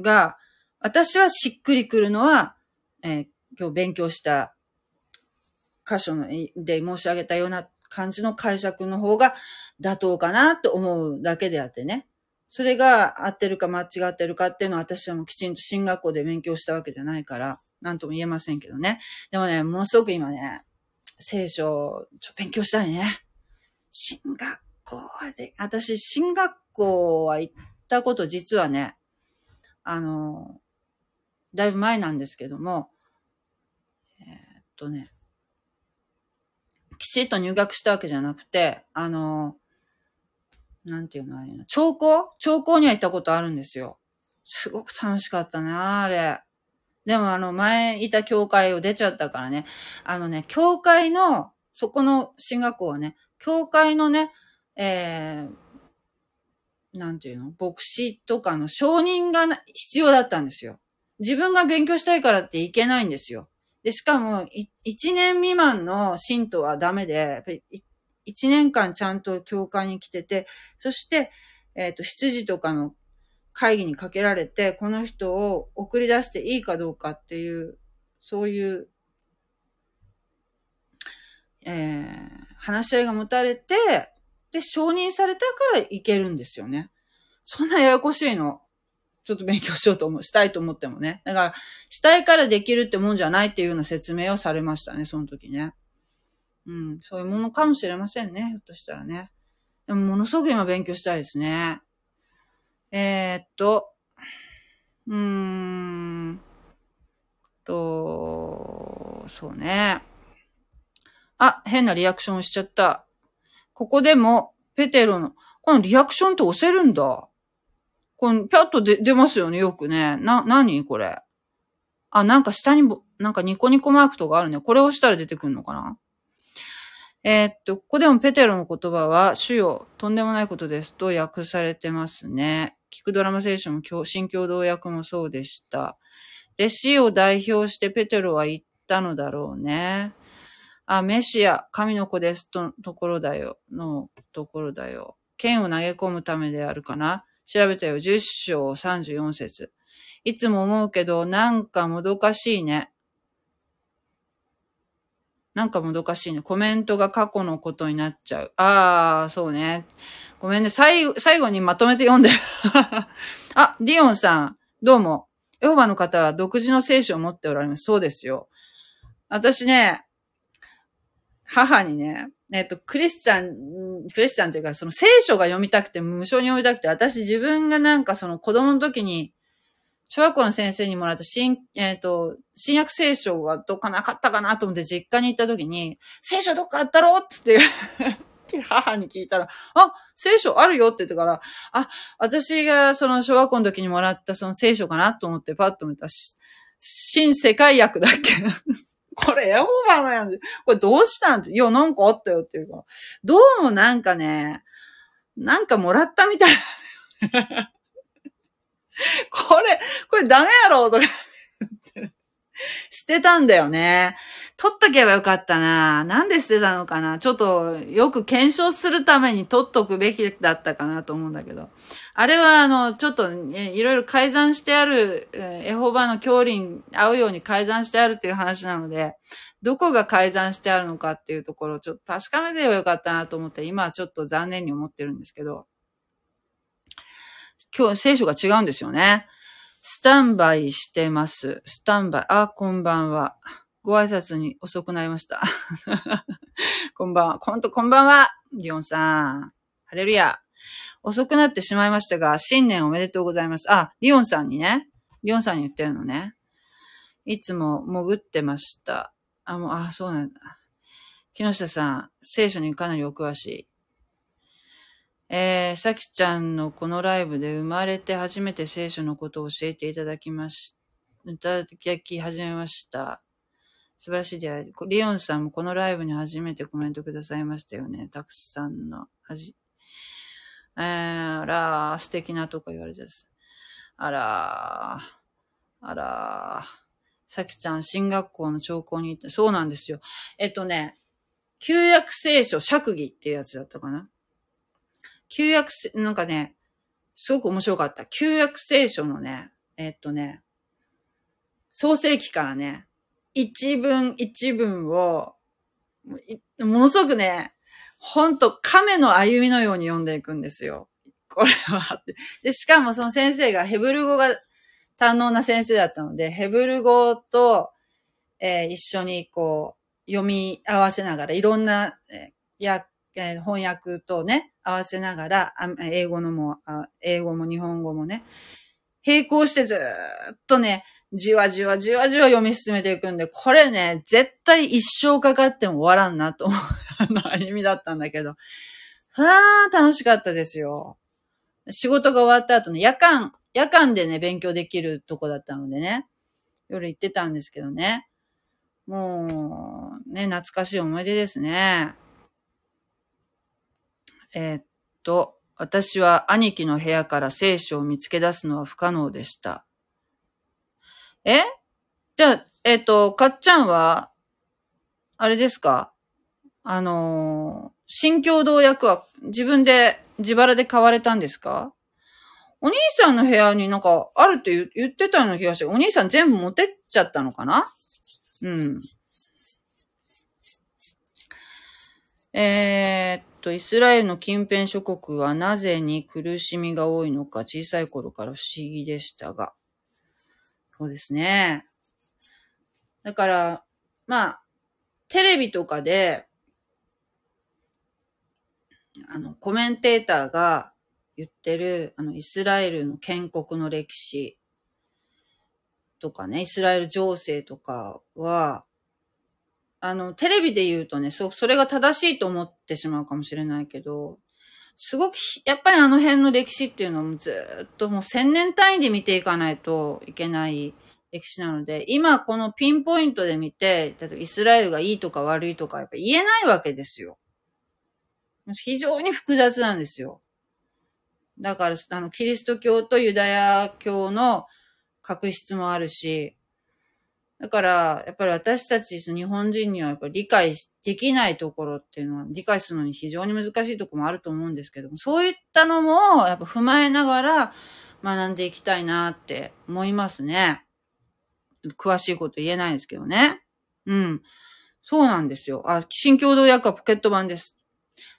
が、私はしっくりくるのは、えー、今日勉強した箇所ので申し上げたような感じの解釈の方が妥当かなと思うだけであってね。それが合ってるか間違ってるかっていうのは私はもうきちんと進学校で勉強したわけじゃないから、なんとも言えませんけどね。でもね、ものすごく今ね、聖書、ちょ、勉強したいね。進学校で、私、進学校は行ったこと実はね、あの、だいぶ前なんですけども、えー、っとね、きちっと入学したわけじゃなくて、あの、なんていうのあれ長校？長校には行ったことあるんですよ。すごく楽しかったな、あれ。でもあの、前いた教会を出ちゃったからね。あのね、教会の、そこの進学校はね、教会のね、えー、なんていうの？牧師とかの承認が必要だったんですよ。自分が勉強したいからっていけないんですよ。で、しかも、1年未満の信徒はダメで、1年間ちゃんと教会に来てて、そして、えっ、ー、と、執事とかの会議にかけられて、この人を送り出していいかどうかっていう、そういう、えー、話し合いが持たれて、で、承認されたからいけるんですよね。そんなややこしいの。ちょっと勉強しようと思う、したいと思ってもね。だから、したいからできるってもんじゃないっていうような説明をされましたね、その時ね。うん、そういうものかもしれませんね、ひょっとしたらね。でも、ものすごく今勉強したいですね。えー、っと、うーんと、そうね。あ、変なリアクションしちゃった。ここでも、ペテロの、このリアクションって押せるんだ。この、ぴゃっと出、出ますよね、よくね。な、なにこれ？あ、なんか下になんかニコニコマークとかあるね。これを押したら出てくるのかな？えー、っと、ここでもペテロの言葉は、主よ、とんでもないことですと訳されてますね。聞くドラマ聖書も新共同訳もそうでした。で、死を代表してペテロは言ったのだろうね。あ、メシア、神の子ですと、ところだよ、のところだよ。剣を投げ込むためであるかな？調べたよ。10章34節いつも思うけど、なんかもどかしいね。なんかもどかしいね。コメントが過去のことになっちゃう。ああ、そうね。ごめんね。最後、最後にまとめて読んでる。あ、ディオンさん、どうも。エホバの方は独自の聖書を持っておられます。そうですよ。私ね、母にね、えっと、クリスチャン、クリスチャンというか、その聖書が読みたくて、無償に読みたくて、私自分がなんかその子供の時に、小学校の先生にもらった新、えっ、と、新約聖書がどっかなかったかなと思って実家に行った時に、聖書どっかあったろってって 母に聞いたら、あ、聖書あるよって言ってから、あ、私がその小学校の時にもらったその聖書かなと思ってパッと見たし、新世界訳だっけ？これエホバのやつ。これどうしたん？って。いや、なんかあったよっていうか。どうもなんかね、なんかもらったみたい。これ、これダメやろとか 捨てたんだよね。取っとけばよかったな。なんで捨てたのかな。ちょっとよく検証するために取っとくべきだったかなと思うんだけど。あれはあの、ちょっといろいろ改ざんしてある、エホバの教理に合うように改ざんしてあるっていう話なので、どこが改ざんしてあるのかっていうところをちょっと確かめてればよかったなと思って、今はちょっと残念に思ってるんですけど。今日聖書が違うんですよね。スタンバイしてます。スタンバイ。あ、こんばんは。ご挨拶に遅くなりました。こんばんは。ほんと、こんばんは。リオンさん。ハレルヤ。遅くなってしまいましたが、新年おめでとうございます。あ、リオンさんにね、リオンさんに言ってるのね。いつも潜ってました。あ、もう、あ、そうなんだ。木下さん、聖書にかなりお詳しい。えー、さきちゃんのこのライブで生まれて初めて聖書のことを教えていただきまし、いただき始めました。素晴らしい出会い。リオンさんもこのライブに初めてコメントくださいましたよね。たくさんの、はじ、えー、あらー、素敵なとこ言われてます。あらー、あらー。さきちゃん、進学校の兆候に行って、そうなんですよ。えっとね、旧約聖書釈義っていうやつだったかな。旧約、なんかね、すごく面白かった。旧約聖書のね、えっとね、創世記からね、一文一文を、ものすごくね、ほんと亀の歩みのように読んでいくんですよ。これは。で、しかもその先生がヘブル語が堪能な先生だったので、ヘブル語と、えー、一緒にこう、読み合わせながら、いろんな、えー、や、えー、翻訳とね、合わせながら、英語のも、英語も日本語もね、並行してずっとね、じわじわじわじわ読み進めていくんで、これね、絶対一生かかっても終わらんなと思う、あの、歩みだったんだけど。はあ、楽しかったですよ。仕事が終わった後の夜間、夜間でね、勉強できるとこだったのでね、夜行ってたんですけどね。もう、ね、懐かしい思い出ですね。えー、っと、私は兄貴の部屋から聖書を見つけ出すのは不可能でした。え？じゃあ、えっ、と、かっちゃんは、あれですか？あのー、新共同役は自分で自腹で買われたんですか？お兄さんの部屋になんかあるって言ってたような気がして、お兄さん全部持てっちゃったのかな？うん。えー、っと、イスラエルの近辺諸国はなぜに苦しみが多いのか小さい頃から不思議でしたが。そうですね。だから、まあ、テレビとかで、あの、コメンテーターが言ってる、あの、イスラエルの建国の歴史とかね、イスラエル情勢とかは、あの、テレビで言うとね、そう、それが正しいと思ってしまうかもしれないけど、すごく、やっぱりあの辺の歴史っていうのもうずっともう千年単位で見ていかないといけない歴史なので、今このピンポイントで見て、例えばイスラエルがいいとか悪いとかやっぱ言えないわけですよ。非常に複雑なんですよ。だから、あの、キリスト教とユダヤ教の確執もあるし、だから、やっぱり私たち日本人にはやっぱり理解できないところっていうのは理解するのに非常に難しいところもあると思うんですけども、そういったのもやっぱ踏まえながら学んでいきたいなって思いますね。詳しいこと言えないですけどね。うん。そうなんですよ。あ、新共同訳はポケット版です。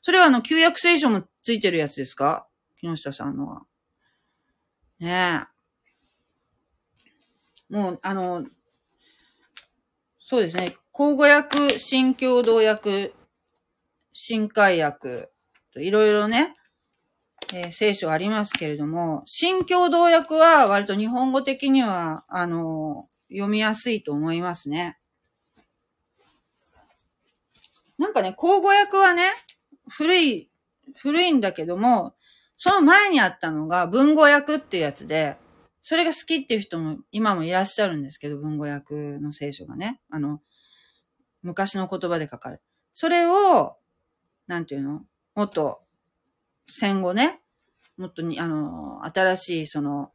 それはあの、旧約聖書もついてるやつですか？木下さんのは。ねえ。もう、あの、そうですね。口語訳、新共同訳、新海訳、いろいろね、えー、聖書ありますけれども、新共同訳は割と日本語的には、あのー、読みやすいと思いますね。なんかね、口語訳はね、古い、古いんだけども、その前にあったのが文語訳っていうやつで、それが好きっていう人も今もいらっしゃるんですけど、文語訳の聖書がね。あの、昔の言葉で書かれる。それを、なんていうの？もっと、戦後ね、もっとに、あの、新しいその、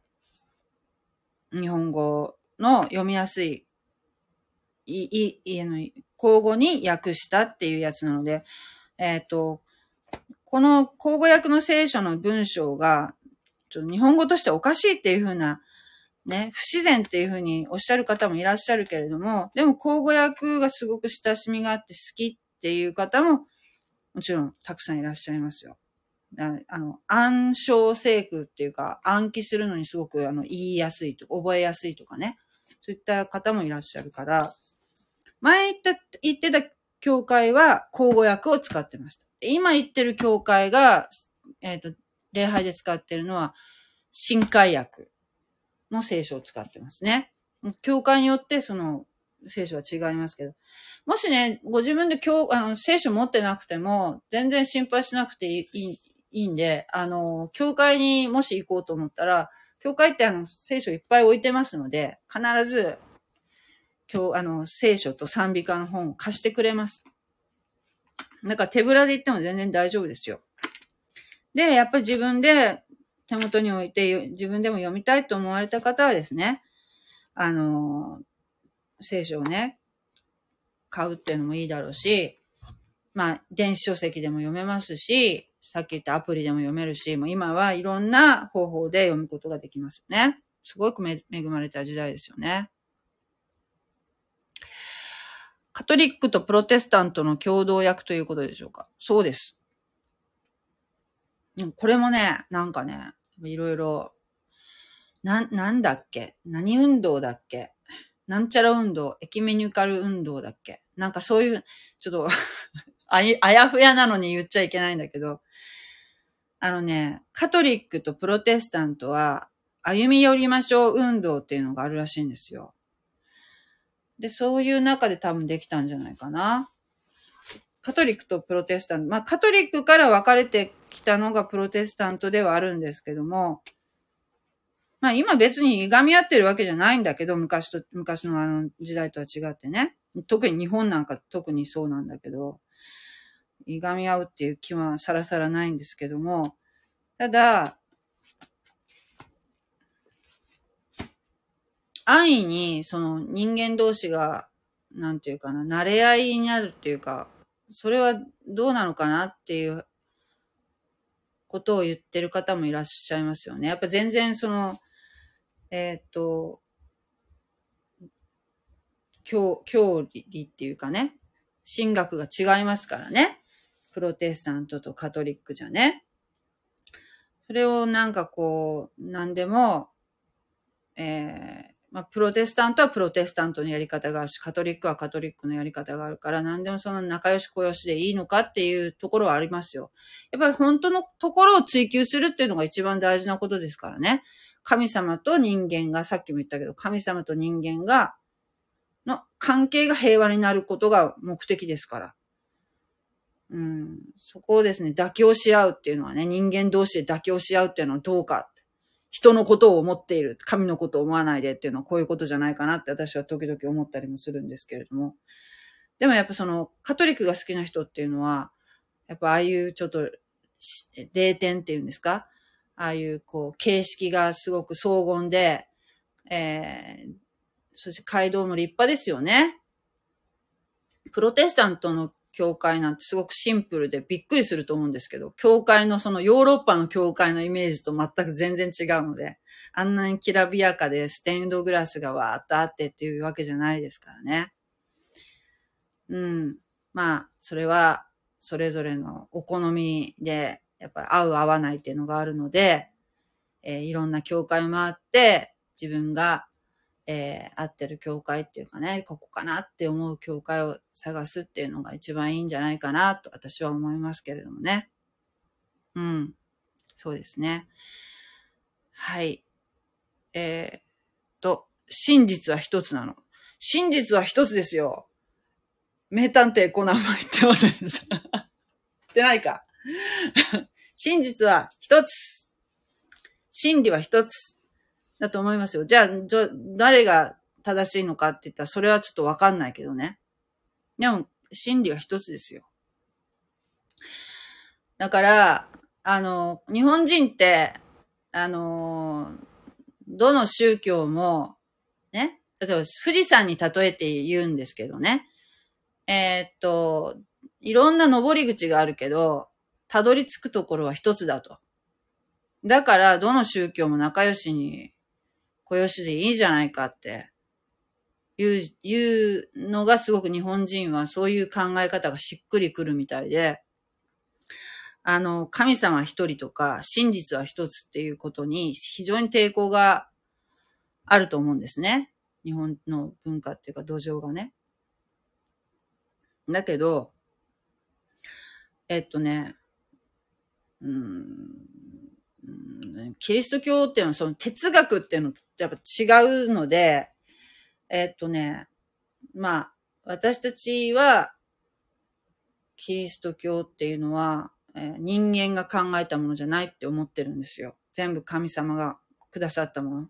日本語の読みやすい、い、い、い、の、交互に訳したっていうやつなので、えっ、ー、と、この交互訳の聖書の文章がちょっと日本語としておかしいっていうふうな、ね、不自然っていうふうにおっしゃる方もいらっしゃるけれども、でも、口語訳がすごく親しみがあって好きっていう方も、もちろんたくさんいらっしゃいますよ。あの、暗唱聖句っていうか、暗記するのにすごくあの言いやすいと、覚えやすいとかね。そういった方もいらっしゃるから、前言った、言ってた教会は、口語訳を使ってました。今言ってる教会が、えっ、ー、と、礼拝で使ってるのは、新海訳。の聖書を使ってますね。教会によってその聖書は違いますけど。もしね、ご自分で教、あの、聖書持ってなくても、全然心配しなくていい、いいんで、あの、教会にもし行こうと思ったら、教会ってあの、聖書いっぱい置いてますので、必ず、今日、あの、聖書と賛美歌の本を貸してくれます。だから手ぶらで行っても全然大丈夫ですよ。で、やっぱり自分で手元に置いて、自分でも読みたいと思われた方はですね、あの、聖書をね、買うっていうのもいいだろうし、まあ、電子書籍でも読めますし、さっき言ったアプリでも読めるし、もう今はいろんな方法で読むことができますよね。すごく恵まれた時代ですよね。カトリックとプロテスタントの共同役ということでしょうか？そうです。これもね、なんかね、いろいろ、な、なんだっけ？何運動だっけ？なんちゃら運動、エキメニュカル運動だっけ？なんかそういう、ちょっと ああやふやなのに言っちゃいけないんだけど、あのね、カトリックとプロテスタントは、歩み寄りましょう運動っていうのがあるらしいんですよ。で、そういう中で多分できたんじゃないかな。カトリックとプロテスタント。まあ、カトリックから分かれてきたのがプロテスタントではあるんですけども、まあ今別にいがみ合ってるわけじゃないんだけど、昔と、昔のあの時代とは違ってね。特に日本なんか特にそうなんだけど、いがみ合うっていう気はさらさらないんですけども、ただ、安易にその人間同士が、なんていうかな、慣れ合いになるっていうか、それはどうなのかなっていうことを言ってる方もいらっしゃいますよね。やっぱ全然その、えっ、ー、と、教、教理っていうかね、神学が違いますからね。プロテスタントとカトリックじゃね。それをなんかこう、何でも、えー、まあ、プロテスタントはプロテスタントのやり方があるし、カトリックはカトリックのやり方があるから、何でもその仲良し小良しでいいのかっていうところはありますよ。やっぱり本当のところを追求するっていうのが一番大事なことですからね。神様と人間が、さっきも言ったけど、神様と人間が、の関係が平和になることが目的ですから。うん、そこをですね、妥協し合うっていうのはね、人間同士で妥協し合うっていうのはどうか。人のことを思っている。神のことを思わないでっていうのはこういうことじゃないかなって私は時々思ったりもするんですけれども。でもやっぱその、カトリックが好きな人っていうのは、やっぱああいうちょっと、霊点っていうんですか？ああいうこう、形式がすごく荘厳で、えー、そして街道も立派ですよね。プロテスタントの教会なんてすごくシンプルでびっくりすると思うんですけど、教会のそのヨーロッパの教会のイメージと全く全然違うので、あんなにきらびやかでステンドグラスがわーっとあってっていうわけじゃないですからね。うん。まあ、それはそれぞれのお好みで、やっぱり合う合わないっていうのがあるので、えー、いろんな教会を回って自分がえー、合ってる教会っていうかね、ここかなって思う教会を探すっていうのが一番いいんじゃないかなと私は思いますけれどもね。うん。そうですね。はい。えー、と、真実は一つなの。真実は一つですよ。名探偵コナンも言ってませんでした。言ってないか。真実は一つ。真理は一つ。だと思いますよ。じゃあ、じゃ誰が正しいのかって言ったら、それはちょっとわかんないけどね。でも、真理は一つですよ。だから、あの、日本人って、あの、どの宗教も、ね、例えば富士山に例えて言うんですけどね。えー、っと、いろんな登り口があるけど、たどり着くところは一つだと。だから、どの宗教も仲良しに小よしでいいじゃないかっていう、いうのがすごく日本人はそういう考え方がしっくりくるみたいで、あの、神様一人とか真実は一つっていうことに非常に抵抗があると思うんですね。日本の文化っていうか土壌がね。だけど、えっとね、うん、キリスト教っていうのはその哲学っていうのとやっぱ違うので、えっとね、まあ、私たちは、キリスト教っていうのは、えー人間が考えたものじゃないって思ってるんですよ。全部神様がくださったもの。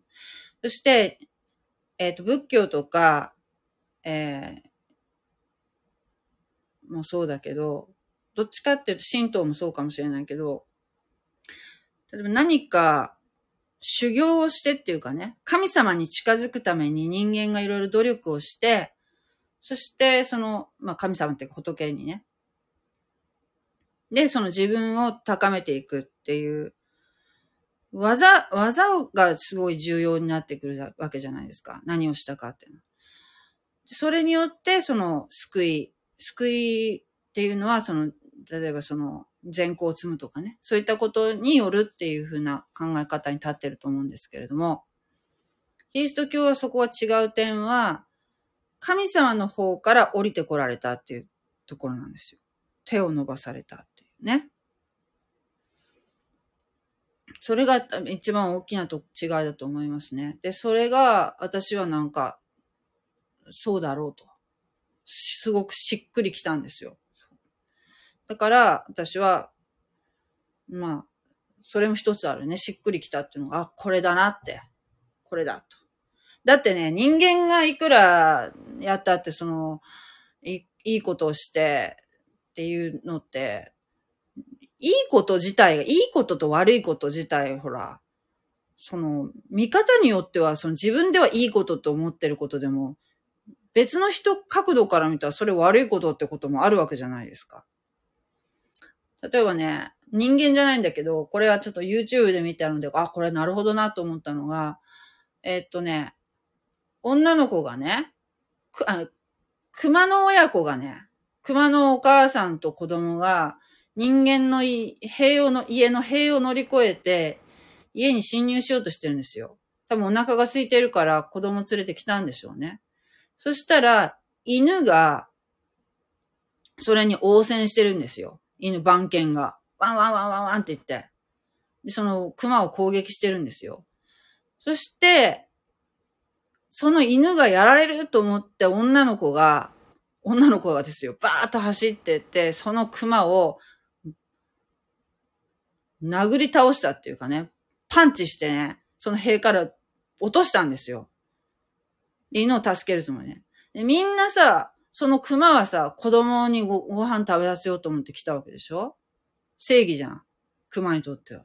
そして、えっ、と、仏教とか、えーもそうだけど、どっちかっていうと神道もそうかもしれないけど、例えば何か修行をしてっていうかね、神様に近づくために人間がいろいろ努力をして、そしてその、まあ神様っていうか仏にね、で、その自分を高めていくっていう、技、技がすごい重要になってくるわけじゃないですか。何をしたかっていうの。それによって、その救い、救いっていうのは、その、例えばその、善行を積むとかね、そういったことによるっていうふうな考え方に立ってると思うんですけれども、キリスト教はそこは違う点は、神様の方から降りてこられたっていうところなんですよ。手を伸ばされたっていうね。それが一番大きなと違いだと思いますね。で、それが私はなんか、そうだろうと。すごくしっくりきたんですよ。だから、私は、まあ、それも一つあるね。しっくりきたっていうのが、あ、これだなって。これだと。だってね、人間がいくらやったって、その、いいいことをしてっていうのって、いいこと自体が、いいことと悪いこと自体、ほら、その、見方によっては、その自分ではいいことと思ってることでも、別の人角度から見たらそれ悪いことってこともあるわけじゃないですか。例えばね、人間じゃないんだけど、これはちょっと YouTube で見たので、あ、これなるほどなと思ったのが、えっとね、女の子がね、くあ熊の親子がね、熊のお母さんと子供が人間のい塀をの、家の塀を乗り越えて、家に侵入しようとしてるんですよ。多分お腹が空いてるから子供連れてきたんでしょうね。そしたら、犬が、それに応戦してるんですよ。犬番犬が。ワンワンワンワンワンって言って。で、その熊を攻撃してるんですよ。そして、その犬がやられると思って女の子が、女の子がですよ、バーッと走ってって、その熊を殴り倒したっていうかね、パンチしてね、その塀から落としたんですよ。犬を助けるつもりね。で、みんなさ、その熊はさ、子供にごご飯食べさせようと思って来たわけでしょ？正義じゃん。熊にとっては。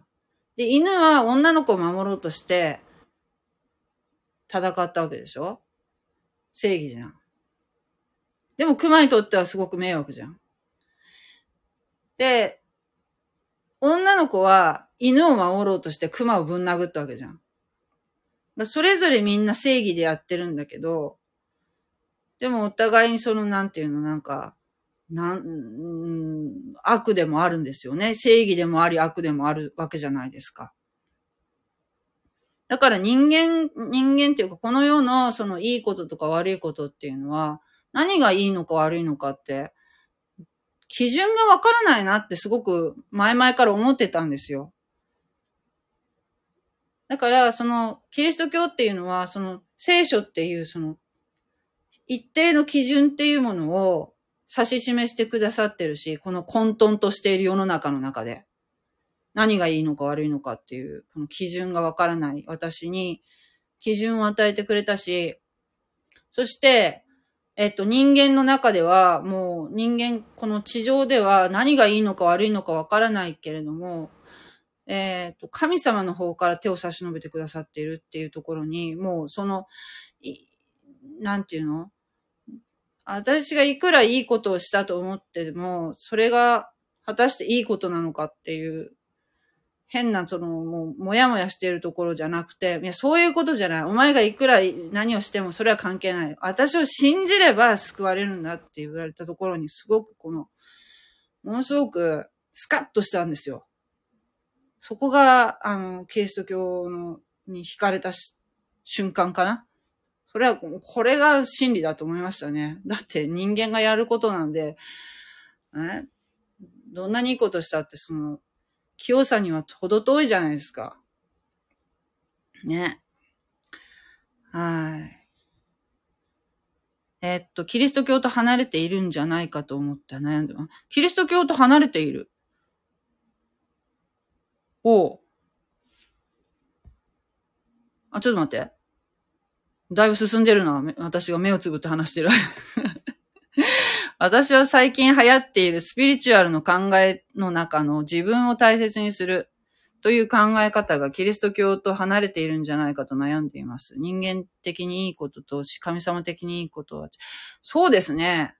で、犬は女の子を守ろうとして、戦ったわけでしょ？正義じゃん。でも熊にとってはすごく迷惑じゃん。で、女の子は犬を守ろうとして熊をぶん殴ったわけじゃん。それぞれみんな正義でやってるんだけど、でもお互いにそのなんていうのなんか、なん、悪でもあるんですよね。正義でもあり悪でもあるわけじゃないですか。だから人間、人間っていうかこの世のそのいいこととか悪いことっていうのは何がいいのか悪いのかって基準がわからないなってすごく前々から思ってたんですよ。だからそのキリスト教っていうのはその聖書っていうその一定の基準っていうものを指し示してくださってるし、この混沌としている世の中の中で、何がいいのか悪いのかっていう、この基準がわからない。私に基準を与えてくれたし、そして、えっと、人間の中では、もう人間、この地上では何がいいのか悪いのかわからないけれども、えっと、神様の方から手を差し伸べてくださっているっていうところに、もうその、いなんていうの？私がいくらいいことをしたと思っても、それが果たしていいことなのかっていう、変な、その、もう、もやもやしてるところじゃなくて、いや、そういうことじゃない。お前がいくら何をしてもそれは関係ない。私を信じれば救われるんだって言われたところに、すごくこの、ものすごくスカッとしたんですよ。そこが、あの、キリスト教のに惹かれた瞬間かな。それは、これが真理だと思いましたね。だって人間がやることなんで、ね、どんなにいいことしたって、その、清さには程遠いじゃないですか。ね。はい。え、っと、キリスト教と離れているんじゃないかと思って悩んでます。キリスト教と離れている。おう。あ、ちょっと待って。だいぶ進んでるな。私が目をつぶって話してる。私は最近流行っているスピリチュアルの考えの中の自分を大切にするという考え方がキリスト教と離れているんじゃないかと悩んでいます。人間的にいいことと神様的にいいことは。そうですね。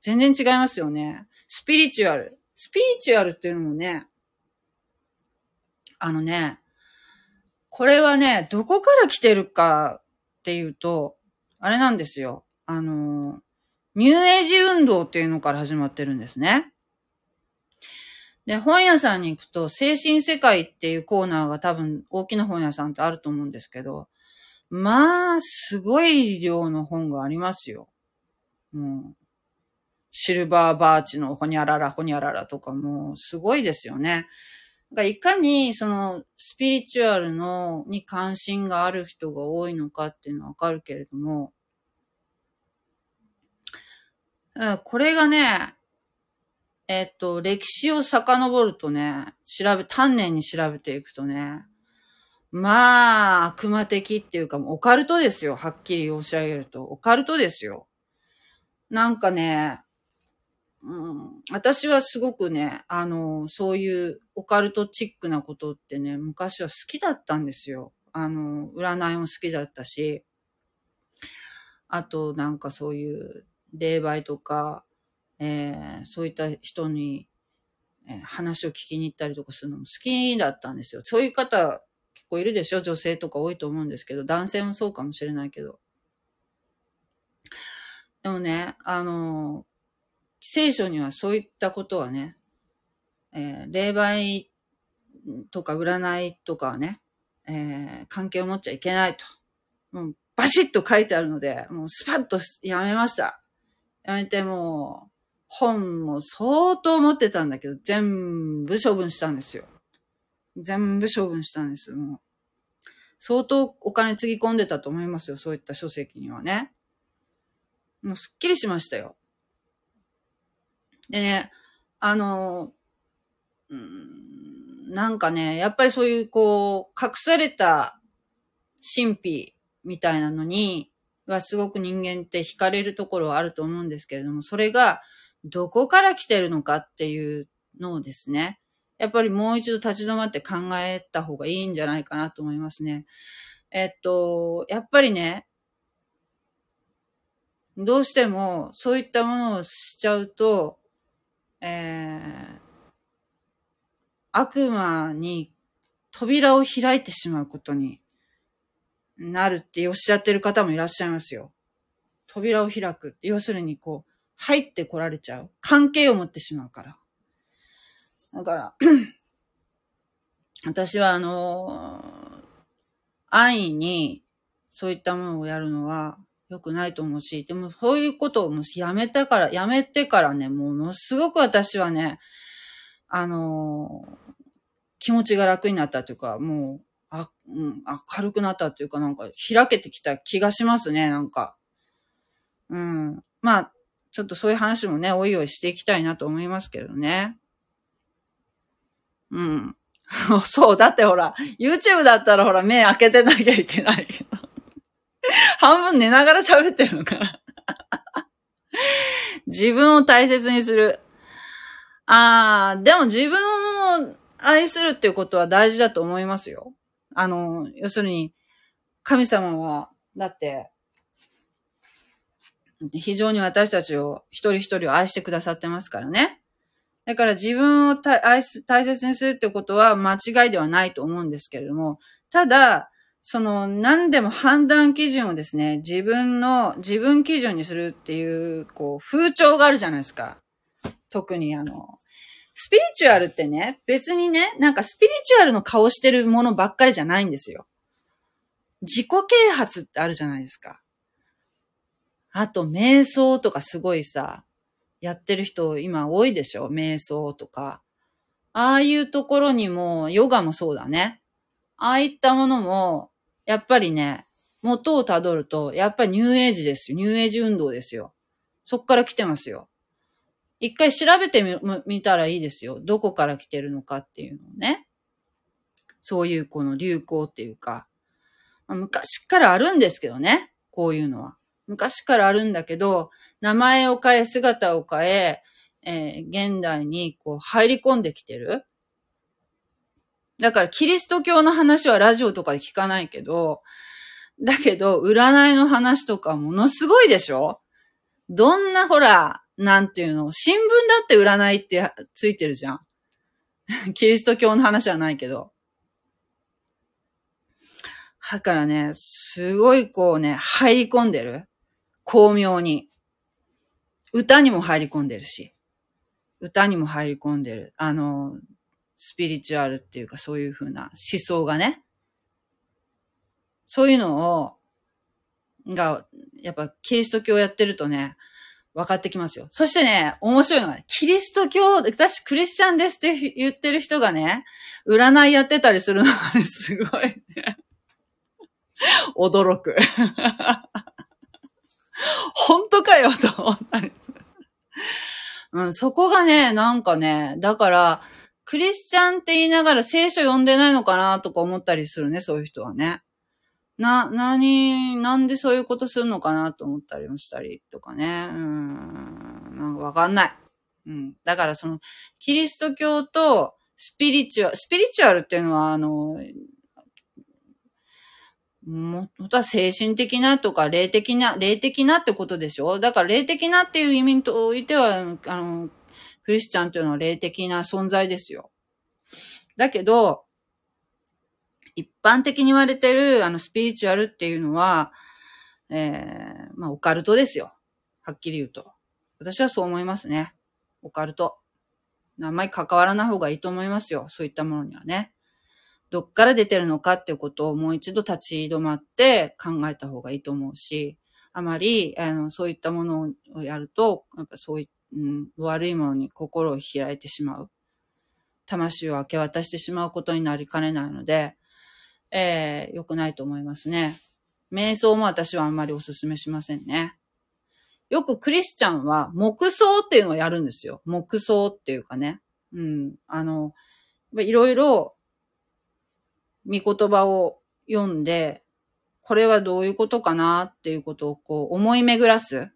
全然違いますよね。スピリチュアル。スピリチュアルっていうのもね、あのね、これはね、どこから来てるかっていうと、あれなんですよ。あの、ニューエイジ運動っていうのから始まってるんですね。で、本屋さんに行くと、精神世界っていうコーナーが多分大きな本屋さんってあると思うんですけど、まあ、すごい量の本がありますよ。もう、シルバーバーチのホニャララホニャララとかもすごいですよね。がいかにそのスピリチュアルのに関心がある人が多いのかっていうのはわかるけれども、これがね、えっと、歴史を遡るとね、調べ、丹念に調べていくとね、まあ、悪魔的っていうか、オカルトですよ。はっきり申し上げると。オカルトですよ。なんかね、うん、私はすごくね、あの、そういうオカルトチックなことってね、昔は好きだったんですよ。あの、占いも好きだったし、あとなんかそういう霊媒とか、えー、そういった人に、えー、話を聞きに行ったりとかするのも好きだったんですよ。そういう方結構いるでしょ？女性とか多いと思うんですけど、男性もそうかもしれないけど。でもね、あの、聖書にはそういったことはね、えー、霊媒とか占いとかはね、えー、関係を持っちゃいけないと。もうバシッと書いてあるので、もうスパッとやめました。やめてもう、本も相当持ってたんだけど、全部処分したんですよ。全部処分したんですよ。もう相当お金つぎ込んでたと思いますよ。そういった書籍にはね。もうすっきりしましたよ。でね、あの、うん、なんかね、やっぱりそういうこう、隠された神秘みたいなのにはすごく人間って惹かれるところはあると思うんですけれども、それがどこから来てるのかっていうのをですね、やっぱりもう一度立ち止まって考えた方がいいんじゃないかなと思いますね。えっと、やっぱりね、どうしてもそういったものをしちゃうと、えー、悪魔に扉を開いてしまうことになるっておっしゃってる方もいらっしゃいますよ。扉を開く。要するにこう、入ってこられちゃう。関係を持ってしまうから。だから、私はあの安易にそういったものをやるのは良くないと思うし、でもそういうことをもしやめたから、やめてからね、ものすごく私はね、あの気持ちが楽になったというか、もう、あ、うん、明るくなったというか、なんか開けてきた気がしますね、なんか。うん。まあ、ちょっとそういう話もね、おいおいしていきたいなと思いますけどね。うん。そう、だってほら、YouTube だったらほら、目開けてなきゃいけないけど。半分寝ながら喋ってるのかな。自分を大切にする。あー、でも自分を愛するっていうことは大事だと思いますよ。あの、要するに、神様は、だって、非常に私たちを一人一人を愛してくださってますからね。だから自分を大切にするってことは間違いではないと思うんですけれども、ただ、その何でも判断基準をですね、自分の、自分基準にするっていう、こう、風潮があるじゃないですか。特にあの、スピリチュアルってね、別にね、なんかスピリチュアルの顔してるものばっかりじゃないんですよ。自己啓発ってあるじゃないですか。あと、瞑想とかすごいさ、やってる人今多いでしょ？瞑想とか。ああいうところにも、ヨガもそうだね。ああいったものも、やっぱりね、元をたどると、やっぱりニューエイジですよ。ニューエイジ運動ですよ。そっから来てますよ。一回調べてみ、たらいいですよ。どこから来てるのかっていうのをね。そういうこの流行っていうか、まあ、昔からあるんですけどね。こういうのは。昔からあるんだけど、名前を変え、姿を変え、えー、現代にこう入り込んできてる。だからキリスト教の話はラジオとかで聞かないけど、だけど、占いの話とかものすごいでしょ？どんなほら、なんていうの、新聞だって占いってついてるじゃん。キリスト教の話はないけど。だからね、すごいこうね、入り込んでる。巧妙に。歌にも入り込んでるし。歌にも入り込んでる。あの、スピリチュアルっていうかそういう風な思想がね。そういうのを、が、やっぱキリスト教やってるとね、分かってきますよ。そしてね、面白いのがね、キリスト教、私クリスチャンですって言ってる人がね、占いやってたりするのがね、すごいね。驚く。本当かよと思ったりする。うん、そこがね、なんかね、だから、クリスチャンって言いながら聖書読んでないのかなとか思ったりするね、そういう人はね。な、なに、なんでそういうことするのかなと思ったりもしたりとかね。うん、なんかわかんない。うん。だからその、キリスト教とスピリチュアル、スピリチュアルっていうのは、あの、もとは精神的なとか霊的な、霊的なってことでしょ？だから霊的なっていう意味においては、あの、クリスチャンというのは霊的な存在ですよ。だけど、一般的に言われてる、あの、スピリチュアルっていうのは、えー、まあ、オカルトですよ。はっきり言うと。私はそう思いますね。オカルト。あんまり関わらない方がいいと思いますよ。そういったものにはね。どっから出てるのかっていうことをもう一度立ち止まって考えた方がいいと思うし、あまり、あの、そういったものをやると、やっぱそういっ、うん、悪いものに心を開いてしまう。魂を明け渡してしまうことになりかねないので、えー、良くないと思いますね。瞑想も私はあんまりお勧めしませんね。よくクリスチャンは黙想っていうのをやるんですよ。黙想っていうかね。うん。あの、いろいろ、見言葉を読んで、これはどういうことかなっていうことをこう思い巡らす。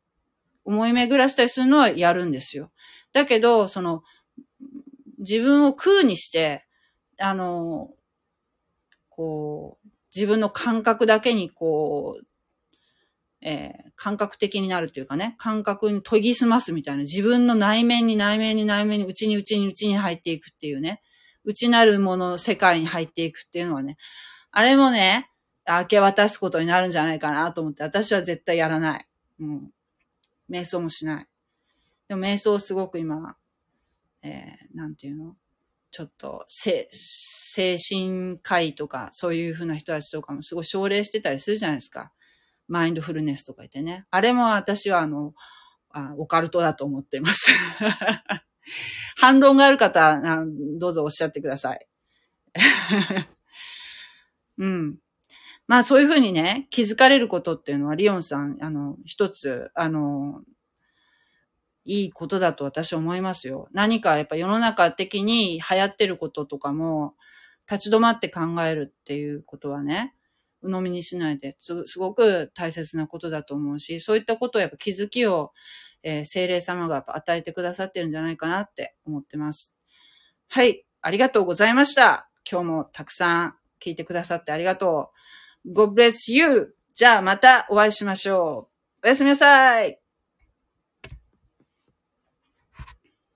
思い巡らしたりするのはやるんですよ。だけど、その、自分を空にして、あの、こう、自分の感覚だけにこう、えー、感覚的になるというかね、感覚に研ぎ澄ますみたいな、自分の内面に内面に内面に、内に内に内に入っていくっていうね、内なるものの世界に入っていくっていうのはね、あれもね、明け渡すことになるんじゃないかなと思って、私は絶対やらない。うん。瞑想もしない。でも瞑想すごく今、えー、なんていうの？ちょっと、精神科医とか、そういうふうな人たちとかもすごい奨励してたりするじゃないですか。マインドフルネスとか言ってね。あれも私はあの、あオカルトだと思っています。反論がある方、どうぞおっしゃってください。うん。まあそういうふうにね、気づかれることっていうのは、リオンさん、あの、一つ、あの、いいことだと私は思いますよ。何かやっぱ世の中的に流行ってることとかも、立ち止まって考えるっていうことはね、鵜呑みにしないで、すごく大切なことだと思うし、そういったことをやっぱ気づきを、えー、精霊様が与えてくださってるんじゃないかなって思ってます。はい、ありがとうございました。今日もたくさん聞いてくださってありがとう。God bless you! じゃあまたお会いしましょう。おやすみなさい。